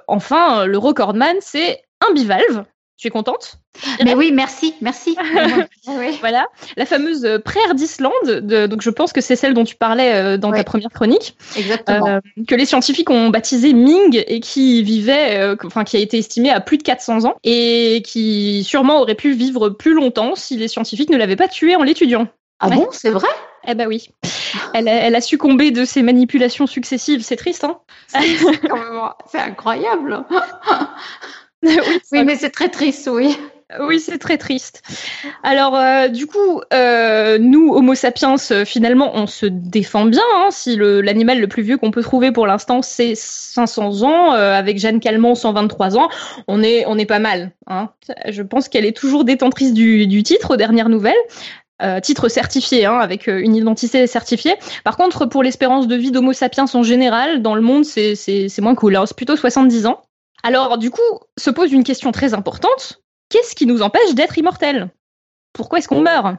enfin, le recordman, c'est un bivalve. Tu es contente? Mais oui, merci, merci. Voilà, la fameuse euh, praire d'Islande. de- Donc je pense que c'est celle dont tu parlais euh, dans ta première chronique, Exactement. euh, que les scientifiques ont baptisé Ming et qui vivait, euh, enfin qui a été estimé à plus de 400 ans et qui sûrement aurait pu vivre plus longtemps si les scientifiques ne l'avaient pas tué en l'étudiant. ah bon, c'est vrai? Eh ben oui, elle a, elle a succombé de ces manipulations successives. C'est triste, hein? C'est incroyable. Oui, Oui, mais c'est très triste, oui. Oui, c'est très triste. Alors, euh, du coup, euh, nous, Homo sapiens, euh, finalement, on se défend bien. hein, si l'animal le plus vieux qu'on peut trouver pour l'instant, c'est 500 ans, avec Jeanne Calment, 123 ans, on est, on est pas mal. Hein. Je pense qu'elle est toujours détentrice du, du titre aux dernières nouvelles. Euh, titre certifié, hein, avec une identité certifiée. Par contre, pour l'espérance de vie d'Homo sapiens en général, dans le monde, c'est moins cool. C'est plutôt 70 ans. Alors, du coup, se pose une question très importante qu'est-ce qui nous empêche d'être immortels? Pourquoi est-ce qu'on meurt?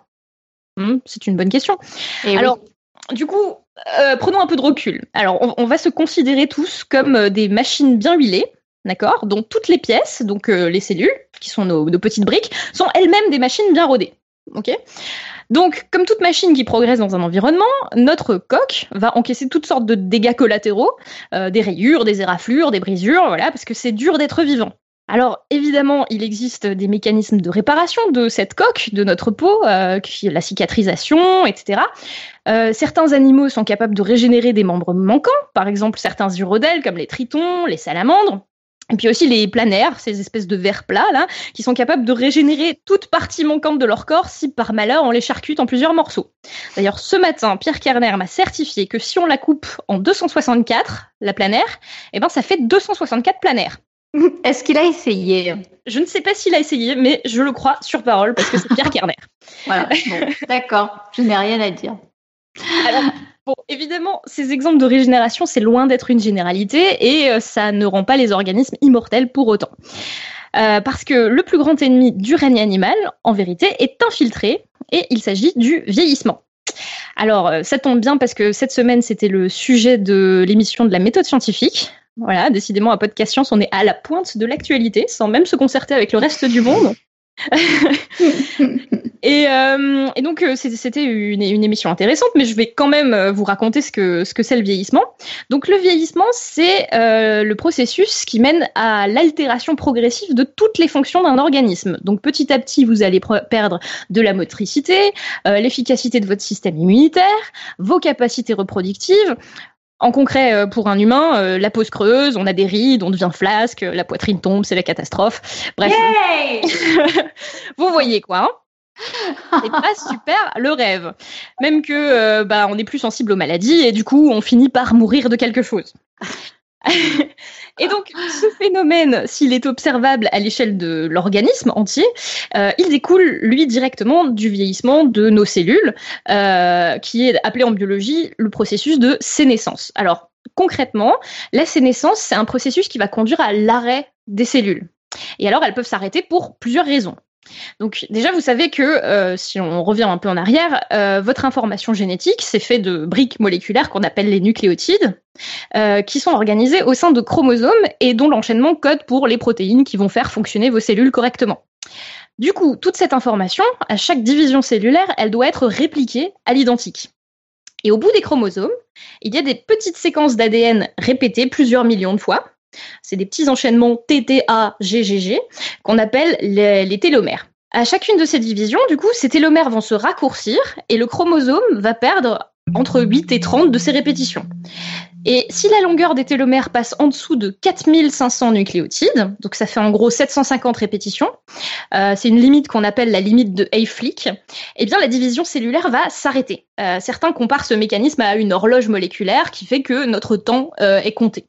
Hmm, C'est une bonne question. Et Alors, du coup, euh, prenons un peu de recul. Alors, on, on va se considérer tous comme euh, des machines bien huilées, d'accord? Dont toutes les pièces, donc euh, les cellules, qui sont nos, nos petites briques, sont elles-mêmes des machines bien rodées. Ok donc, comme toute machine qui progresse dans un environnement, notre coque va encaisser toutes sortes de dégâts collatéraux, euh, des rayures, des éraflures, des brisures, voilà, parce que c'est dur d'être vivant. Alors évidemment, il existe des mécanismes de réparation de cette coque, de notre peau, euh, la cicatrisation, etc. Euh, certains animaux sont capables de régénérer des membres manquants, par exemple certains urodèles comme les tritons, les salamandres. Et puis aussi les planaires, ces espèces de vers plats là, qui sont capables de régénérer toute partie manquante de leur corps si par malheur on les charcute en plusieurs morceaux. D'ailleurs, ce matin, Pierre Kerner m'a certifié que si on la coupe en 264, la planaire, eh ben ça fait 264 planaires. Est-ce qu'il a essayé? Je ne sais pas s'il a essayé, mais je le crois sur parole parce que c'est Pierre Kerner. Voilà, d'accord, je n'ai rien à dire. Alors, bon, évidemment, ces exemples de régénération, c'est loin d'être une généralité et euh, ça ne rend pas les organismes immortels pour autant. Euh, parce que le plus grand ennemi du règne animal, en vérité, est infiltré et il s'agit du vieillissement. Alors, euh, ça tombe bien parce que cette semaine, c'était le sujet de l'émission de la méthode scientifique. Voilà, décidément, à Podcast Science, on est à la pointe de l'actualité, sans même se concerter avec le reste du monde. et, euh, et, donc euh, c'était une, émission intéressante, mais je vais quand même euh, vous raconter ce que ce que c'est le vieillissement. Donc le vieillissement, c'est le processus qui mène à l'altération progressive de toutes les fonctions d'un organisme. Donc petit à petit, vous allez perdre de la motricité, l'efficacité de votre système immunitaire, vos capacités reproductives. En concret, euh, pour un humain, euh, la peau se creuse, on a des rides, on devient flasque, la poitrine tombe, c'est la catastrophe. Bref, vous voyez quoi hein? C'est pas super le rêve. Même que euh, bah on est plus sensible aux maladies et du coup on finit par mourir de quelque chose. et donc, ce phénomène, s'il est observable à l'échelle de l'organisme entier, euh, il découle, lui, directement du vieillissement de nos cellules, euh, qui est appelé en biologie le processus de sénescence. Alors, concrètement, la sénescence, c'est un processus qui va conduire à l'arrêt des cellules. Et alors, elles peuvent s'arrêter pour plusieurs raisons. Donc déjà, vous savez que euh, si on revient un peu en arrière, euh, votre information génétique, c'est fait de briques moléculaires qu'on appelle les nucléotides, euh, qui sont organisés au sein de chromosomes et dont l'enchaînement code pour les protéines qui vont faire fonctionner vos cellules correctement. Du coup, toute cette information, à chaque division cellulaire, elle doit être répliquée à l'identique. Et au bout des chromosomes, il y a des petites séquences d'ADN répétées plusieurs millions de fois, c'est des petits enchaînements TTA-GGG qu'on appelle les, télomères. À chacune de ces divisions, du coup, ces télomères vont se raccourcir et le chromosome va perdre entre 8 et 30 de ces répétitions. Et si la longueur des télomères passe en dessous de 4500 nucléotides, donc ça fait en gros 750 répétitions, euh, c'est une limite qu'on appelle la limite de Hayflick, eh bien la division cellulaire va s'arrêter. Euh, certains comparent ce mécanisme à une horloge moléculaire qui fait que notre temps euh, est compté.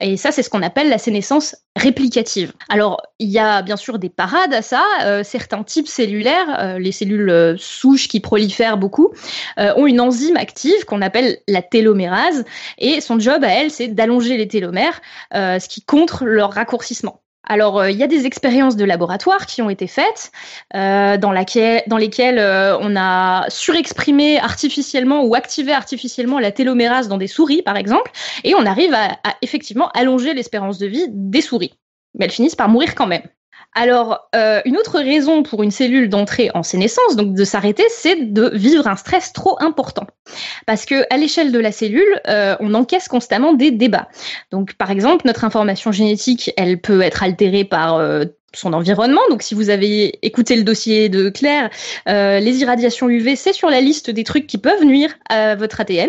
Et ça, c'est ce qu'on appelle la sénescence réplicative. Alors, il y a bien sûr des parades à ça. Euh, certains types cellulaires, les cellules souches qui prolifèrent beaucoup, ont une enzyme active qu'on appelle la télomérase. Et son job à elle, c'est d'allonger les télomères, ce qui contre leur raccourcissement. Alors, euh, il y a des expériences de laboratoire qui ont été faites, euh, dans, laquelle, dans lesquelles euh, on a surexprimé artificiellement ou activé artificiellement la télomérase dans des souris, par exemple, et on arrive à, à effectivement allonger l'espérance de vie des souris. Mais elles finissent par mourir quand même. Alors, euh, une autre raison pour une cellule d'entrer en sénescence, donc de s'arrêter, c'est de vivre un stress trop important. Parce que à l'échelle de la cellule, euh, on encaisse constamment des débats. Donc, par exemple, notre information génétique, elle peut être altérée par euh, son environnement. Donc, si vous avez écouté le dossier de Claire, euh, les irradiations UV, c'est sur la liste des trucs qui peuvent nuire à votre ADN.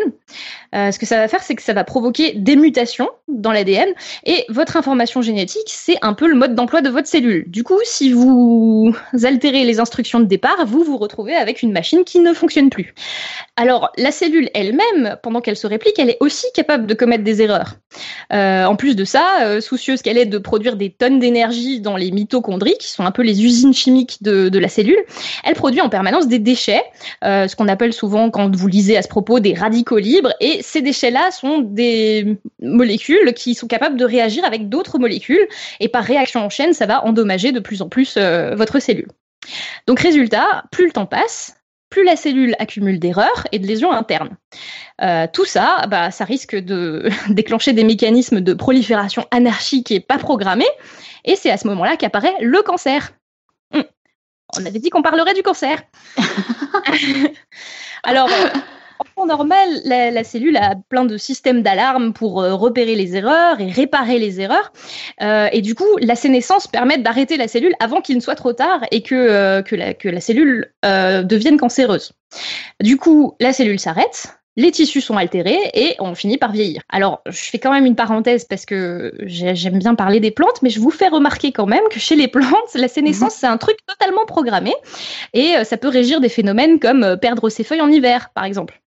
Euh, ce que ça va faire, c'est que ça va provoquer des mutations dans l'ADN et votre information génétique, c'est un peu le mode d'emploi de votre cellule. Du coup, si vous altérez les instructions de départ, vous vous retrouvez avec une machine qui ne fonctionne plus. Alors, la cellule elle-même, pendant qu'elle se réplique, elle est aussi capable de commettre des erreurs. Euh, en plus de ça, soucieuse qu'elle est de produire des tonnes d'énergie dans les mitochondries, qui sont un peu les usines chimiques de, la cellule, elle produit en permanence des déchets, euh, ce qu'on appelle souvent, quand vous lisez à ce propos, des radicaux libres, et ces déchets-là sont des molécules qui sont capables de réagir avec d'autres molécules, et par réaction en chaîne, ça va endommager de plus en plus euh, votre cellule. Donc résultat, plus le temps passe, plus la cellule accumule d'erreurs et de lésions internes. Euh, tout ça, bah, ça risque de déclencher des mécanismes de prolifération anarchique et pas programmés, et c'est à ce moment-là qu'apparaît le cancer. Hum. On avait dit qu'on parlerait du cancer. Alors, euh, en temps normal, la, cellule a plein de systèmes d'alarme pour repérer les erreurs et réparer les erreurs. et du coup, la sénescence permet d'arrêter la cellule avant qu'il ne soit trop tard et que, que, la, que la cellule devienne cancéreuse. Du coup, la cellule s'arrête, les tissus sont altérés et on finit par vieillir. Alors, je fais quand même une parenthèse parce que j'aime bien parler des plantes, mais je vous fais remarquer quand même que chez les plantes, la sénescence, mhm. c'est un truc totalement programmé et euh, ça peut régir des phénomènes comme euh, perdre ses feuilles en hiver, par exemple.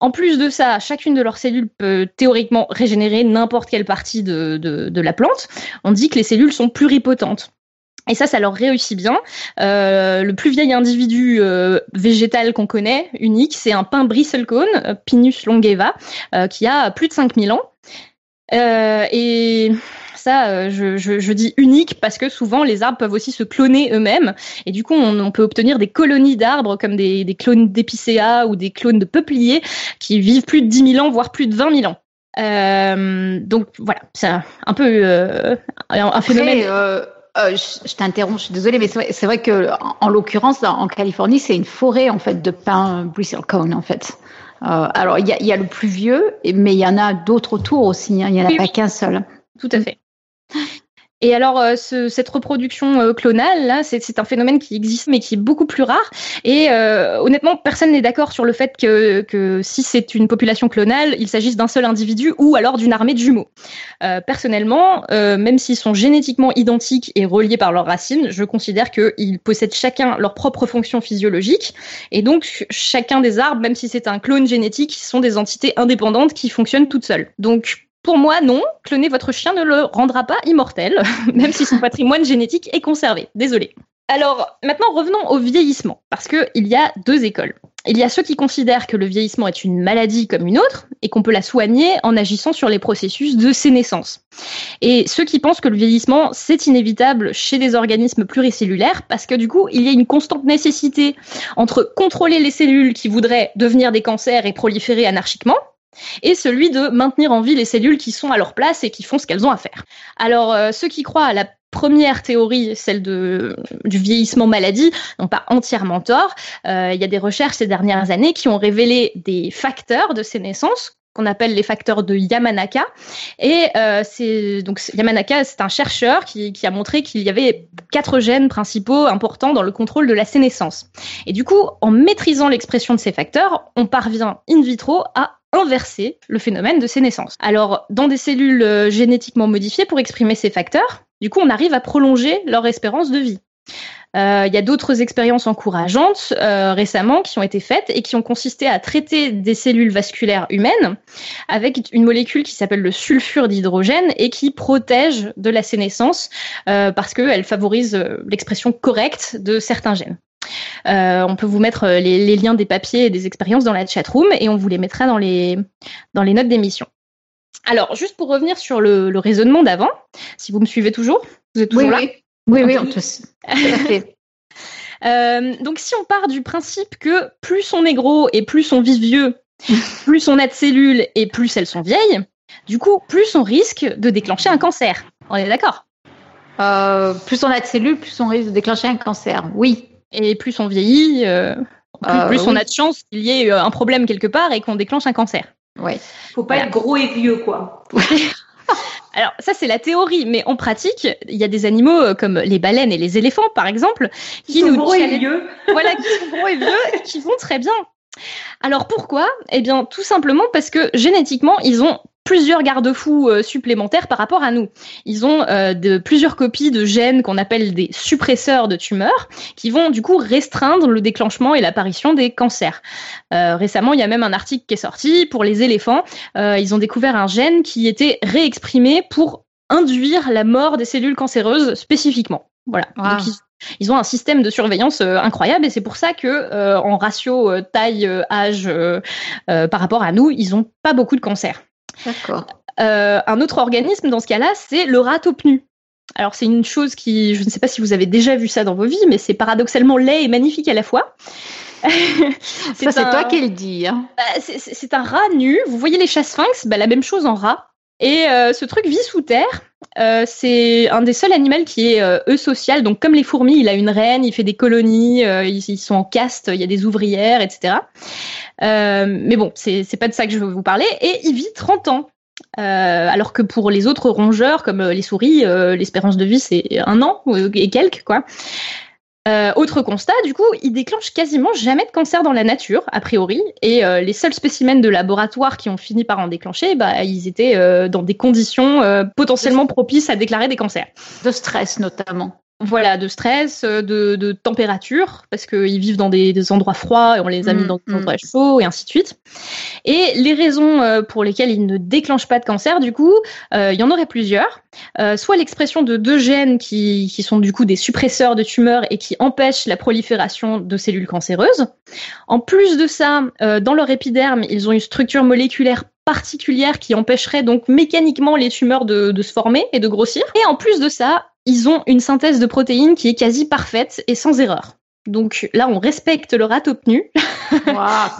En plus de ça, chacune de leurs cellules peut théoriquement régénérer n'importe quelle partie de, de, la plante. On dit que les cellules sont pluripotentes. Et ça, ça leur réussit bien. Euh, le plus vieil individu euh, végétal qu'on connaît, unique, c'est un pin bristlecone, euh, Pinus longeva, qui a plus de 5000 ans. et ça, je, je, dis unique parce que souvent les arbres peuvent aussi se cloner eux-mêmes. Et du coup, on, peut obtenir des colonies d'arbres comme des, des clones d'épicéa ou des clones de peupliers qui vivent plus de 10 000 ans, voire plus de 20 000 ans. donc voilà, c'est un, peu un, phénomène. Euh, je, t'interromps, je suis désolée, mais c'est vrai, que en, l'occurrence, en Californie, c'est une forêt en fait de pins bristlecone en fait. Euh, alors il y a, y a, le plus vieux, mais il y en a d'autres autour aussi. Hein. il n'y en a pas qu'un seul. Tout à fait. Et alors, euh, ce, cette reproduction euh, clonale, c'est un phénomène qui existe, mais qui est beaucoup plus rare. Et euh, honnêtement, personne n'est d'accord sur le fait que, que si c'est une population clonale, il s'agisse d'un seul individu ou alors d'une armée de jumeaux. personnellement, même s'ils sont génétiquement identiques et reliés par leurs racines, je considère qu'ils possèdent chacun leur propre fonction physiologique. Et donc, chacun des arbres, même si c'est un clone génétique, sont des entités indépendantes qui fonctionnent toutes seules. Donc, pour moi, non. Cloner votre chien ne le rendra pas immortel, même si son patrimoine génétique est conservé. Désolé. Alors, maintenant, revenons au vieillissement, parce qu'il y a deux écoles. Il y a ceux qui considèrent que le vieillissement est une maladie comme une autre et qu'on peut la soigner en agissant sur les processus de sénescence. Et ceux qui pensent que le vieillissement, c'est inévitable chez des organismes pluricellulaires parce que du coup, il y a une constante nécessité entre contrôler les cellules qui voudraient devenir des cancers et proliférer anarchiquement et celui de maintenir en vie les cellules qui sont à leur place et qui font ce qu'elles ont à faire. Alors, euh, ceux qui croient à la première théorie, celle de, du vieillissement maladie, n'ont pas entièrement tort. Euh, il y a des recherches ces dernières années qui ont révélé des facteurs de sénescence qu'on appelle les facteurs de Yamanaka. Et euh, c'est donc Yamanaka, c'est un chercheur qui, qui a montré qu'il y avait quatre gènes principaux importants dans le contrôle de la sénescence. Et du coup, en maîtrisant l'expression de ces facteurs, on parvient in vitro à inverser le phénomène de sénescence. Alors, dans des cellules euh, génétiquement modifiées pour exprimer ces facteurs, du coup, on arrive à prolonger leur espérance de vie. Euh, il y a d'autres expériences encourageantes euh, récemment qui ont été faites et qui ont consisté à traiter des cellules vasculaires humaines avec une molécule qui s'appelle le sulfure d'hydrogène et qui protège de la sénescence parce qu'elle favorise l'expression correcte de certains gènes. Euh, on peut vous mettre euh, les, liens des papiers et des expériences dans la chatroom et on vous les mettra dans les, dans les notes d'émission. Alors, juste pour revenir sur le, raisonnement d'avant, si vous me suivez toujours, vous êtes toujours là Oui, oui, on te... euh, donc, si on part du principe que plus on est gros et plus on vit vieux, plus on a de cellules et plus elles sont vieilles, du coup, plus on risque de déclencher un cancer. On est d'accord? Euh, Plus on a de cellules, plus on risque de déclencher un cancer. Oui. Et plus on vieillit, euh, plus, euh, on a de chance qu'il y ait euh, un problème quelque part et qu'on déclenche un cancer. Ouais. Faut pas être gros et vieux, quoi. Alors ça c'est la théorie, mais en pratique, il y a des animaux comme les baleines et les éléphants par exemple qui, sont nous gros et vieux. Voilà, qui sont gros et vieux, qui vont très bien. Alors pourquoi? Eh bien tout simplement parce que génétiquement ils ont plusieurs garde-fous euh, supplémentaires par rapport à nous. Ils ont euh, de, plusieurs copies de gènes qu'on appelle des suppresseurs de tumeurs qui vont du coup restreindre le déclenchement et l'apparition des cancers. Euh, récemment, il y a même un article qui est sorti pour les éléphants. ils ont découvert un gène qui était réexprimé pour induire la mort des cellules cancéreuses spécifiquement. Voilà. ils, ont un système de surveillance incroyable et c'est pour ça que en ratio taille âge par rapport à nous, ils n'ont pas beaucoup de cancers. D'accord. Euh, un autre organisme dans ce cas-là, c'est le nu. Alors c'est une chose qui, je ne sais pas si vous avez déjà vu ça dans vos vies, mais c'est paradoxalement laid et magnifique à la fois. c'est toi qui le dis. Hein. Bah, c'est un rat nu. Vous voyez les chats sphinx? Bah, La même chose en rat. Et ce truc vit sous terre. c'est un des seuls animaux qui est eusocial. Donc comme les fourmis, il a une reine, il fait des colonies, ils, ils, sont en caste, il y a des ouvrières, etc. mais bon, c'est pas de ça que je veux vous parler. Et il vit 30 ans. Euh, alors que pour les autres rongeurs, comme euh, les souris, euh, l'espérance de vie c'est un an et quelques, quoi. Autre constat, du coup, il déclenche quasiment jamais de cancer dans la nature, a priori, et les seuls spécimens de laboratoire qui ont fini par en déclencher, bah, ils étaient dans des conditions potentiellement propices à déclarer des cancers. De stress notamment voilà, de stress, euh, de, température, parce qu'ils vivent dans des, endroits froids et on les a mis mm, dans des mm. endroits chauds et ainsi de suite. Et les raisons euh, pour lesquelles ils ne déclenchent pas de cancer, du coup, euh, il y en aurait plusieurs. soit l'expression de deux gènes qui, qui sont du coup des suppresseurs de tumeurs et qui empêchent la prolifération de cellules cancéreuses. En plus de ça, dans leur épiderme, ils ont une structure moléculaire particulière qui empêcherait donc mécaniquement les tumeurs de, de, se former et de grossir. Et en plus de ça, ils ont une synthèse de protéines qui est quasi parfaite et sans erreur. Donc là, on respecte le rat obtenu.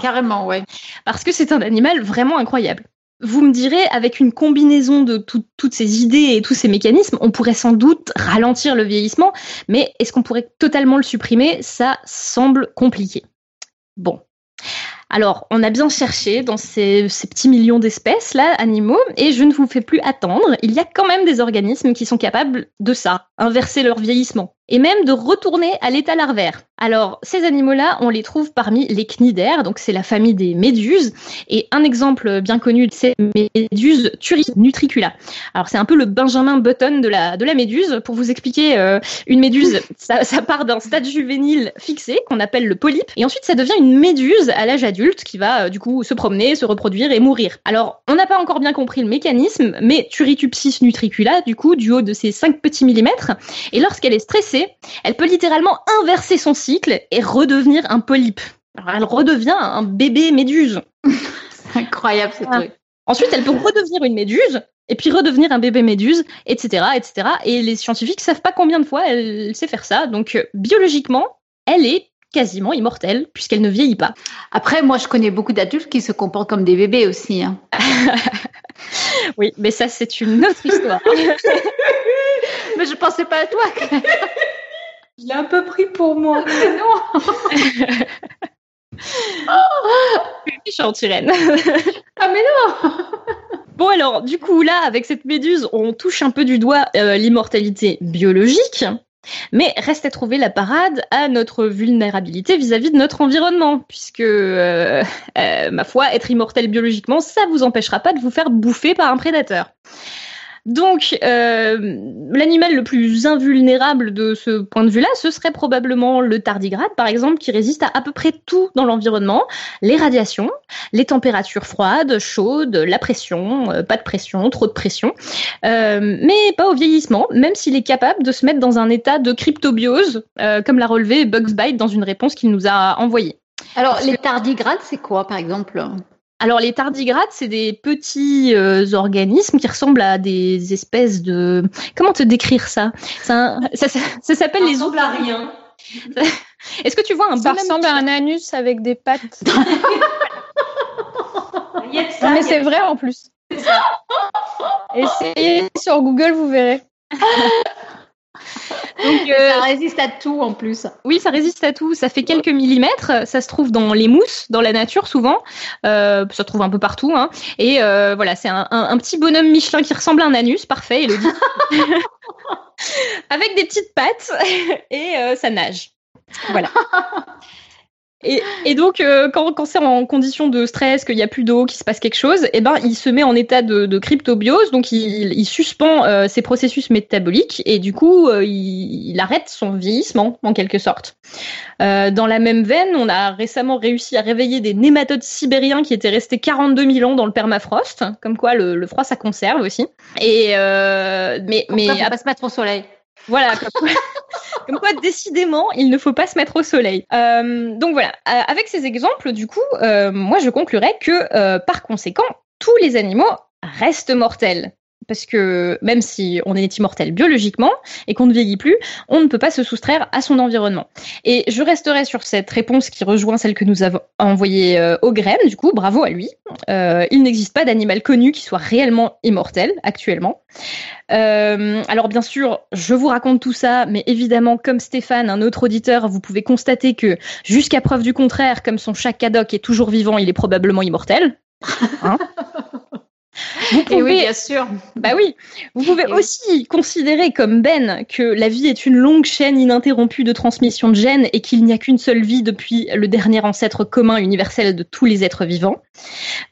carrément, ouais. Parce que c'est un animal vraiment incroyable. Vous me direz, avec une combinaison de toutes ces idées et tous ces mécanismes, on pourrait sans doute ralentir le vieillissement, mais est-ce qu'on pourrait totalement le supprimer? Ça semble compliqué. Bon, alors, on a bien cherché dans ces, petits millions d'espèces là, animaux, et je ne vous fais plus attendre. Il y a quand même des organismes qui sont capables de ça, inverser leur vieillissement et même de retourner à l'état larvaire. Alors, ces animaux-là, on les trouve parmi les cnidaires, donc c'est la famille des méduses. Et un exemple bien connu de ces méduses, Turis nutricula. Alors, c'est un peu le Benjamin Button de la, de la méduse. Pour vous expliquer, euh, une méduse, ça, ça part d'un stade juvénile fixé, qu'on appelle le polype, et ensuite ça devient une méduse à l'âge adulte qui va, euh, du coup, se promener, se reproduire et mourir. Alors, on n'a pas encore bien compris le mécanisme, mais Turritupsis nutricula, du coup, du haut de ses 5 petits millimètres, et lorsqu'elle est stressée, elle peut littéralement inverser son cycle et redevenir un polype. elle redevient un bébé méduse. C'est incroyable ce truc. Ensuite, elle peut redevenir une méduse et puis redevenir un bébé méduse, etc., etc. Et les scientifiques savent pas combien de fois elle sait faire ça. Donc, euh, biologiquement, elle est quasiment immortelle puisqu'elle ne vieillit pas. Après, moi, je connais beaucoup d'adultes qui se comportent comme des bébés aussi. Hein. oui, mais ça, c'est une autre histoire. mais je pensais pas à toi. je l'ai un peu pris pour moi. non. Méchante Irène. ah mais non. Bon alors, du coup là, avec cette méduse, on touche un peu du doigt euh, l'immortalité biologique. Mais reste à trouver la parade à notre vulnérabilité vis-à-vis de notre environnement, puisque, euh, euh, ma foi, être immortel biologiquement, ça vous empêchera pas de vous faire bouffer par un prédateur. Donc, euh, l'animal le plus invulnérable de ce point de vue-là, ce serait probablement le tardigrade, par exemple, qui résiste à à peu près tout dans l'environnement, les radiations, les températures froides, chaudes, la pression, euh, pas de pression, trop de pression, euh, mais pas au vieillissement, même s'il est capable de se mettre dans un état de cryptobiose, comme l'a relevé Bugs Bite dans une réponse qu'il nous a envoyée. Alors, les tardigrades, c'est quoi, par exemple? Alors les tardigrades, c'est des petits euh, organismes qui ressemblent à des espèces de... Comment te décrire ça? Ça, ça, ça, s'appelle les ressemble à rien. Est-ce que tu vois un Ça ressemble à un anus avec des pattes. mais c'est vrai en plus. Essayez sur Google, vous verrez. Donc, euh, ça résiste à tout en plus. Oui, ça résiste à tout. Ça fait quelques millimètres. Ça se trouve dans les mousses, dans la nature souvent. Euh, ça se trouve un peu partout. Hein. Et euh, voilà, c'est un, un, petit bonhomme Michelin qui ressemble à un anus. Parfait, Elodie. Avec des petites pattes et euh, ça nage. Voilà. Et, donc, euh, quand, quand c'est en condition de stress, qu'il n'y a plus d'eau, qu'il se passe quelque chose, eh ben, il se met en état de, de cryptobiose, donc il, il suspend euh, ses processus métaboliques et du coup, euh, il, il, arrête son vieillissement en quelque sorte. dans la même veine, on a récemment réussi à réveiller des nématodes sibériens qui étaient restés 42 000 ans dans le permafrost, comme quoi le, le froid ça conserve aussi. Et mais mais on pas se mettre au soleil. Voilà, comme quoi, décidément, il ne faut pas se mettre au soleil. Euh, donc voilà, euh, avec ces exemples, du coup, euh, moi je conclurais que par conséquent, tous les animaux restent mortels. Parce que même si on est immortel biologiquement et qu'on ne vieillit plus, on ne peut pas se soustraire à son environnement. Et je resterai sur cette réponse qui rejoint celle que nous avons envoyée euh, au graines, du coup, bravo à lui. Euh, il n'existe pas d'animal connu qui soit réellement immortel actuellement. Euh, alors bien sûr, je vous raconte tout ça, mais évidemment, comme Stéphane, un autre auditeur, vous pouvez constater que jusqu'à preuve du contraire, comme son chat Cadoc est toujours vivant, il est probablement immortel. Hein? vous pouvez, oui, bien sûr. Bah oui. Vous pouvez aussi considérer comme Ben que la vie est une longue chaîne ininterrompue de transmission de gènes et qu'il n'y a qu'une seule vie depuis le dernier ancêtre commun universel de tous les êtres vivants.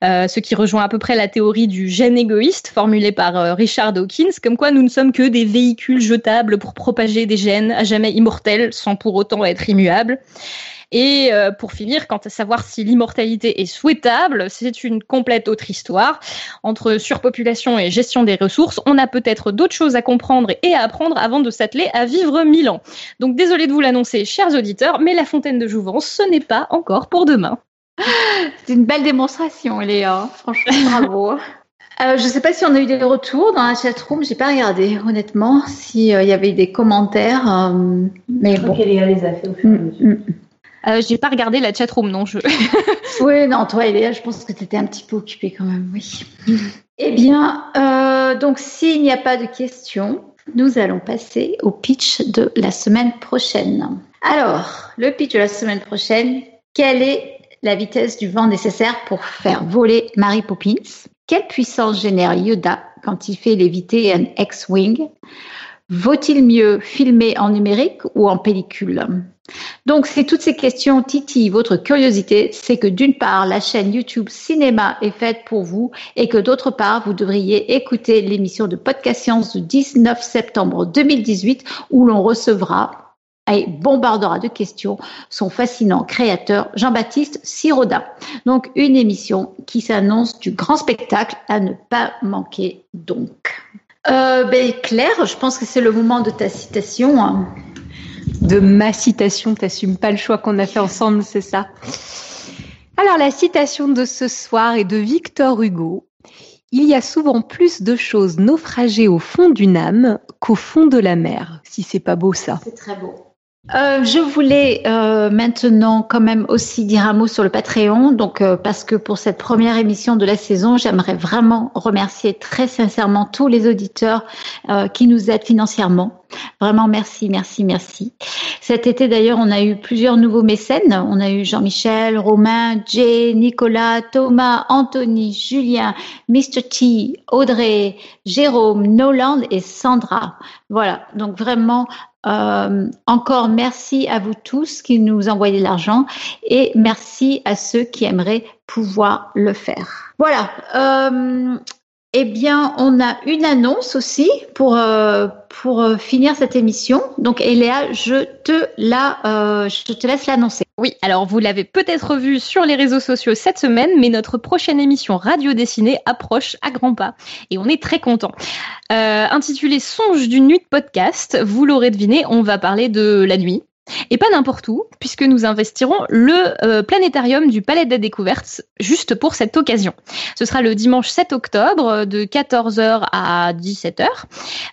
Euh, ce qui rejoint à peu près la théorie du gène égoïste formulée par euh, Richard Dawkins, comme quoi nous ne sommes que des véhicules jetables pour propager des gènes à jamais immortels sans pour autant être immuables. Et euh, pour finir, quant à savoir si l'immortalité est souhaitable, c'est une complète autre histoire. Entre surpopulation et gestion des ressources, on a peut-être d'autres choses à comprendre et à apprendre avant de s'atteler à vivre mille ans. Donc désolé de vous l'annoncer, chers auditeurs, mais la fontaine de Jouvence, ce n'est pas encore pour demain. C'est une belle démonstration, Léa. Franchement, bravo. Euh, je ne sais pas si on a eu des retours dans la chatroom. J'ai pas regardé, honnêtement, s'il y avait eu des commentaires. Euh, mais bon. Léa les a fait au fur et à mesure. Euh, j'ai pas regardé la chatroom, non. Je... oui, non, toi, Eléa, je pense que tu étais un petit peu occupée quand même, oui. eh bien, euh, donc s'il n'y a pas de questions, nous allons passer au pitch de la semaine prochaine. Alors, le pitch de la semaine prochaine, quelle est la vitesse du vent nécessaire pour faire voler Mary Poppins? Quelle puissance génère Yoda quand il fait léviter un X-Wing? Vaut-il mieux filmer en numérique ou en pellicule? Donc, si toutes ces questions titillent votre curiosité, c'est que d'une part, la chaîne YouTube Cinéma est faite pour vous et que d'autre part, vous devriez écouter l'émission de Podcast Science du 19 septembre 2018 où l'on recevra et bombardera de questions son fascinant créateur Jean-Baptiste Siroda. Donc, une émission qui s'annonce du grand spectacle à ne pas manquer donc. Euh, ben, Claire, je pense que c'est le moment de ta citation. Hein. De ma citation, t'assumes pas le choix qu'on a fait ensemble, c'est ça Alors la citation de ce soir est de Victor Hugo. Il y a souvent plus de choses naufragées au fond d'une âme qu'au fond de la mer. Si c'est pas beau ça. C'est très beau. Euh, je voulais euh, maintenant quand même aussi dire un mot sur le Patreon, donc euh, parce que pour cette première émission de la saison, j'aimerais vraiment remercier très sincèrement tous les auditeurs qui nous aident financièrement. Vraiment merci, merci, merci. Cet été d'ailleurs, on a eu plusieurs nouveaux mécènes. On a eu Jean-Michel, Romain, Jay, Nicolas, Thomas, Anthony, Julien, Mr. T, Audrey, Jérôme, Noland et Sandra. Voilà, donc vraiment euh, encore merci à vous tous qui nous envoyez l'argent et merci à ceux qui aimeraient pouvoir le faire. Voilà. Euh, eh bien, on a une annonce aussi pour euh, pour euh, finir cette émission. Donc, Eléa, je te la, euh, je te laisse l'annoncer. Oui, alors vous l'avez peut-être vu sur les réseaux sociaux cette semaine, mais notre prochaine émission radio dessinée approche à grands pas et on est très content. Intitulée Songe d'une nuit de podcast, vous l'aurez deviné, on va parler de la nuit, et pas n'importe où, puisque nous investirons le euh, planétarium du Palais des Découvertes juste pour cette occasion. Ce sera le dimanche 7 octobre euh, de 14h à 17h.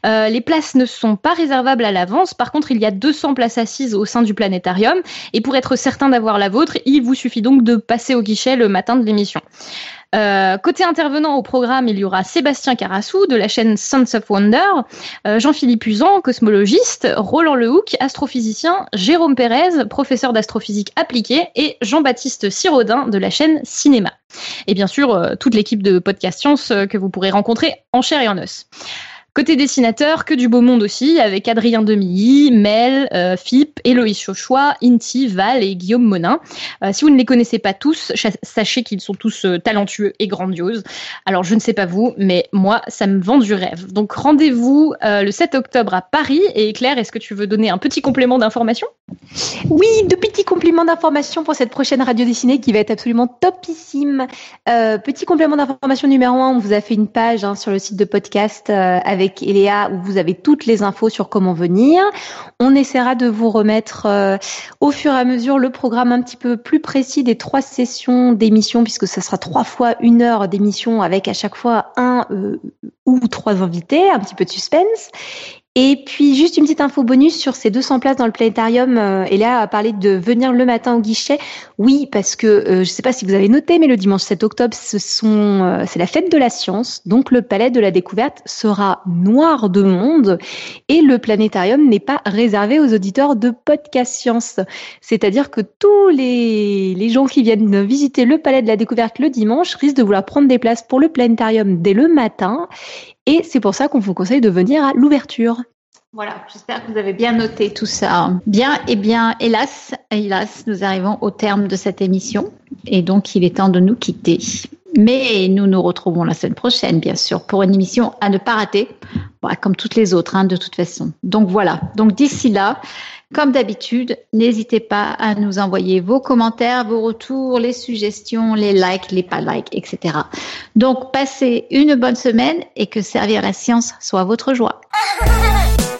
Euh, les places ne sont pas réservables à l'avance. Par contre, il y a 200 places assises au sein du planétarium. Et pour être certain d'avoir la vôtre, il vous suffit donc de passer au guichet le matin de l'émission. Euh, côté intervenant au programme, il y aura Sébastien Carassou de la chaîne Sons of Wonder, euh, Jean-Philippe Usan, cosmologiste, Roland Lehoucq, astrophysicien, Jérôme Pérez, professeur d'astrophysique appliquée, et Jean-Baptiste Sirodin de la chaîne Cinéma. Et bien sûr, euh, toute l'équipe de Podcast Science que vous pourrez rencontrer en chair et en os. Côté dessinateur, que du beau monde aussi, avec Adrien Demilly, Mel, euh, Philippe, Héloïse Chauchois, Inti, Val et Guillaume Monin. Euh, si vous ne les connaissez pas tous, sachez qu'ils sont tous euh, talentueux et grandioses. Alors je ne sais pas vous, mais moi, ça me vend du rêve. Donc rendez-vous le 7 octobre à Paris. Et Claire, est-ce que tu veux donner un petit complément d'information? Oui, deux petits compléments d'information pour cette prochaine radio dessinée qui va être absolument topissime. Euh, petit complément d'information numéro un, on vous a fait une page hein, sur le site de podcast euh, avec Eléa où vous avez toutes les infos sur comment venir. On essaiera de vous remettre euh, au fur et à mesure le programme un petit peu plus précis des trois sessions d'émission puisque ça sera trois fois une heure d'émission avec à chaque fois un ou trois invités, un petit peu de suspense. Et puis juste une petite info bonus sur ces 200 places dans le planétarium. Euh, Eléa a parlé de venir le matin au guichet. Oui, parce que euh, je ne sais pas si vous avez noté, mais le dimanche 7 octobre, euh, c'est la fête de la science. Donc le palais de la découverte sera noir de monde et le planétarium n'est pas réservé aux auditeurs de podcast science. C'est-à-dire que tous les gens qui viennent visiter le palais de la découverte le dimanche risquent de vouloir prendre des places pour le planétarium dès le matin et c'est pour ça qu'on vous conseille de venir à l'ouverture. Voilà, j'espère que vous avez bien noté tout ça. Bien, et eh bien, hélas, hélas, nous arrivons au terme de cette émission et donc il est temps de nous quitter. Mais nous nous retrouvons la semaine prochaine, bien sûr, pour une émission à ne pas rater, comme toutes les autres, hein, de toute façon. Donc voilà. Donc d'ici là, comme d'habitude, n'hésitez pas à nous envoyer vos commentaires, vos retours, les suggestions, les likes, les pas likes, etc. Donc passez une bonne semaine et que servir la science soit votre joie.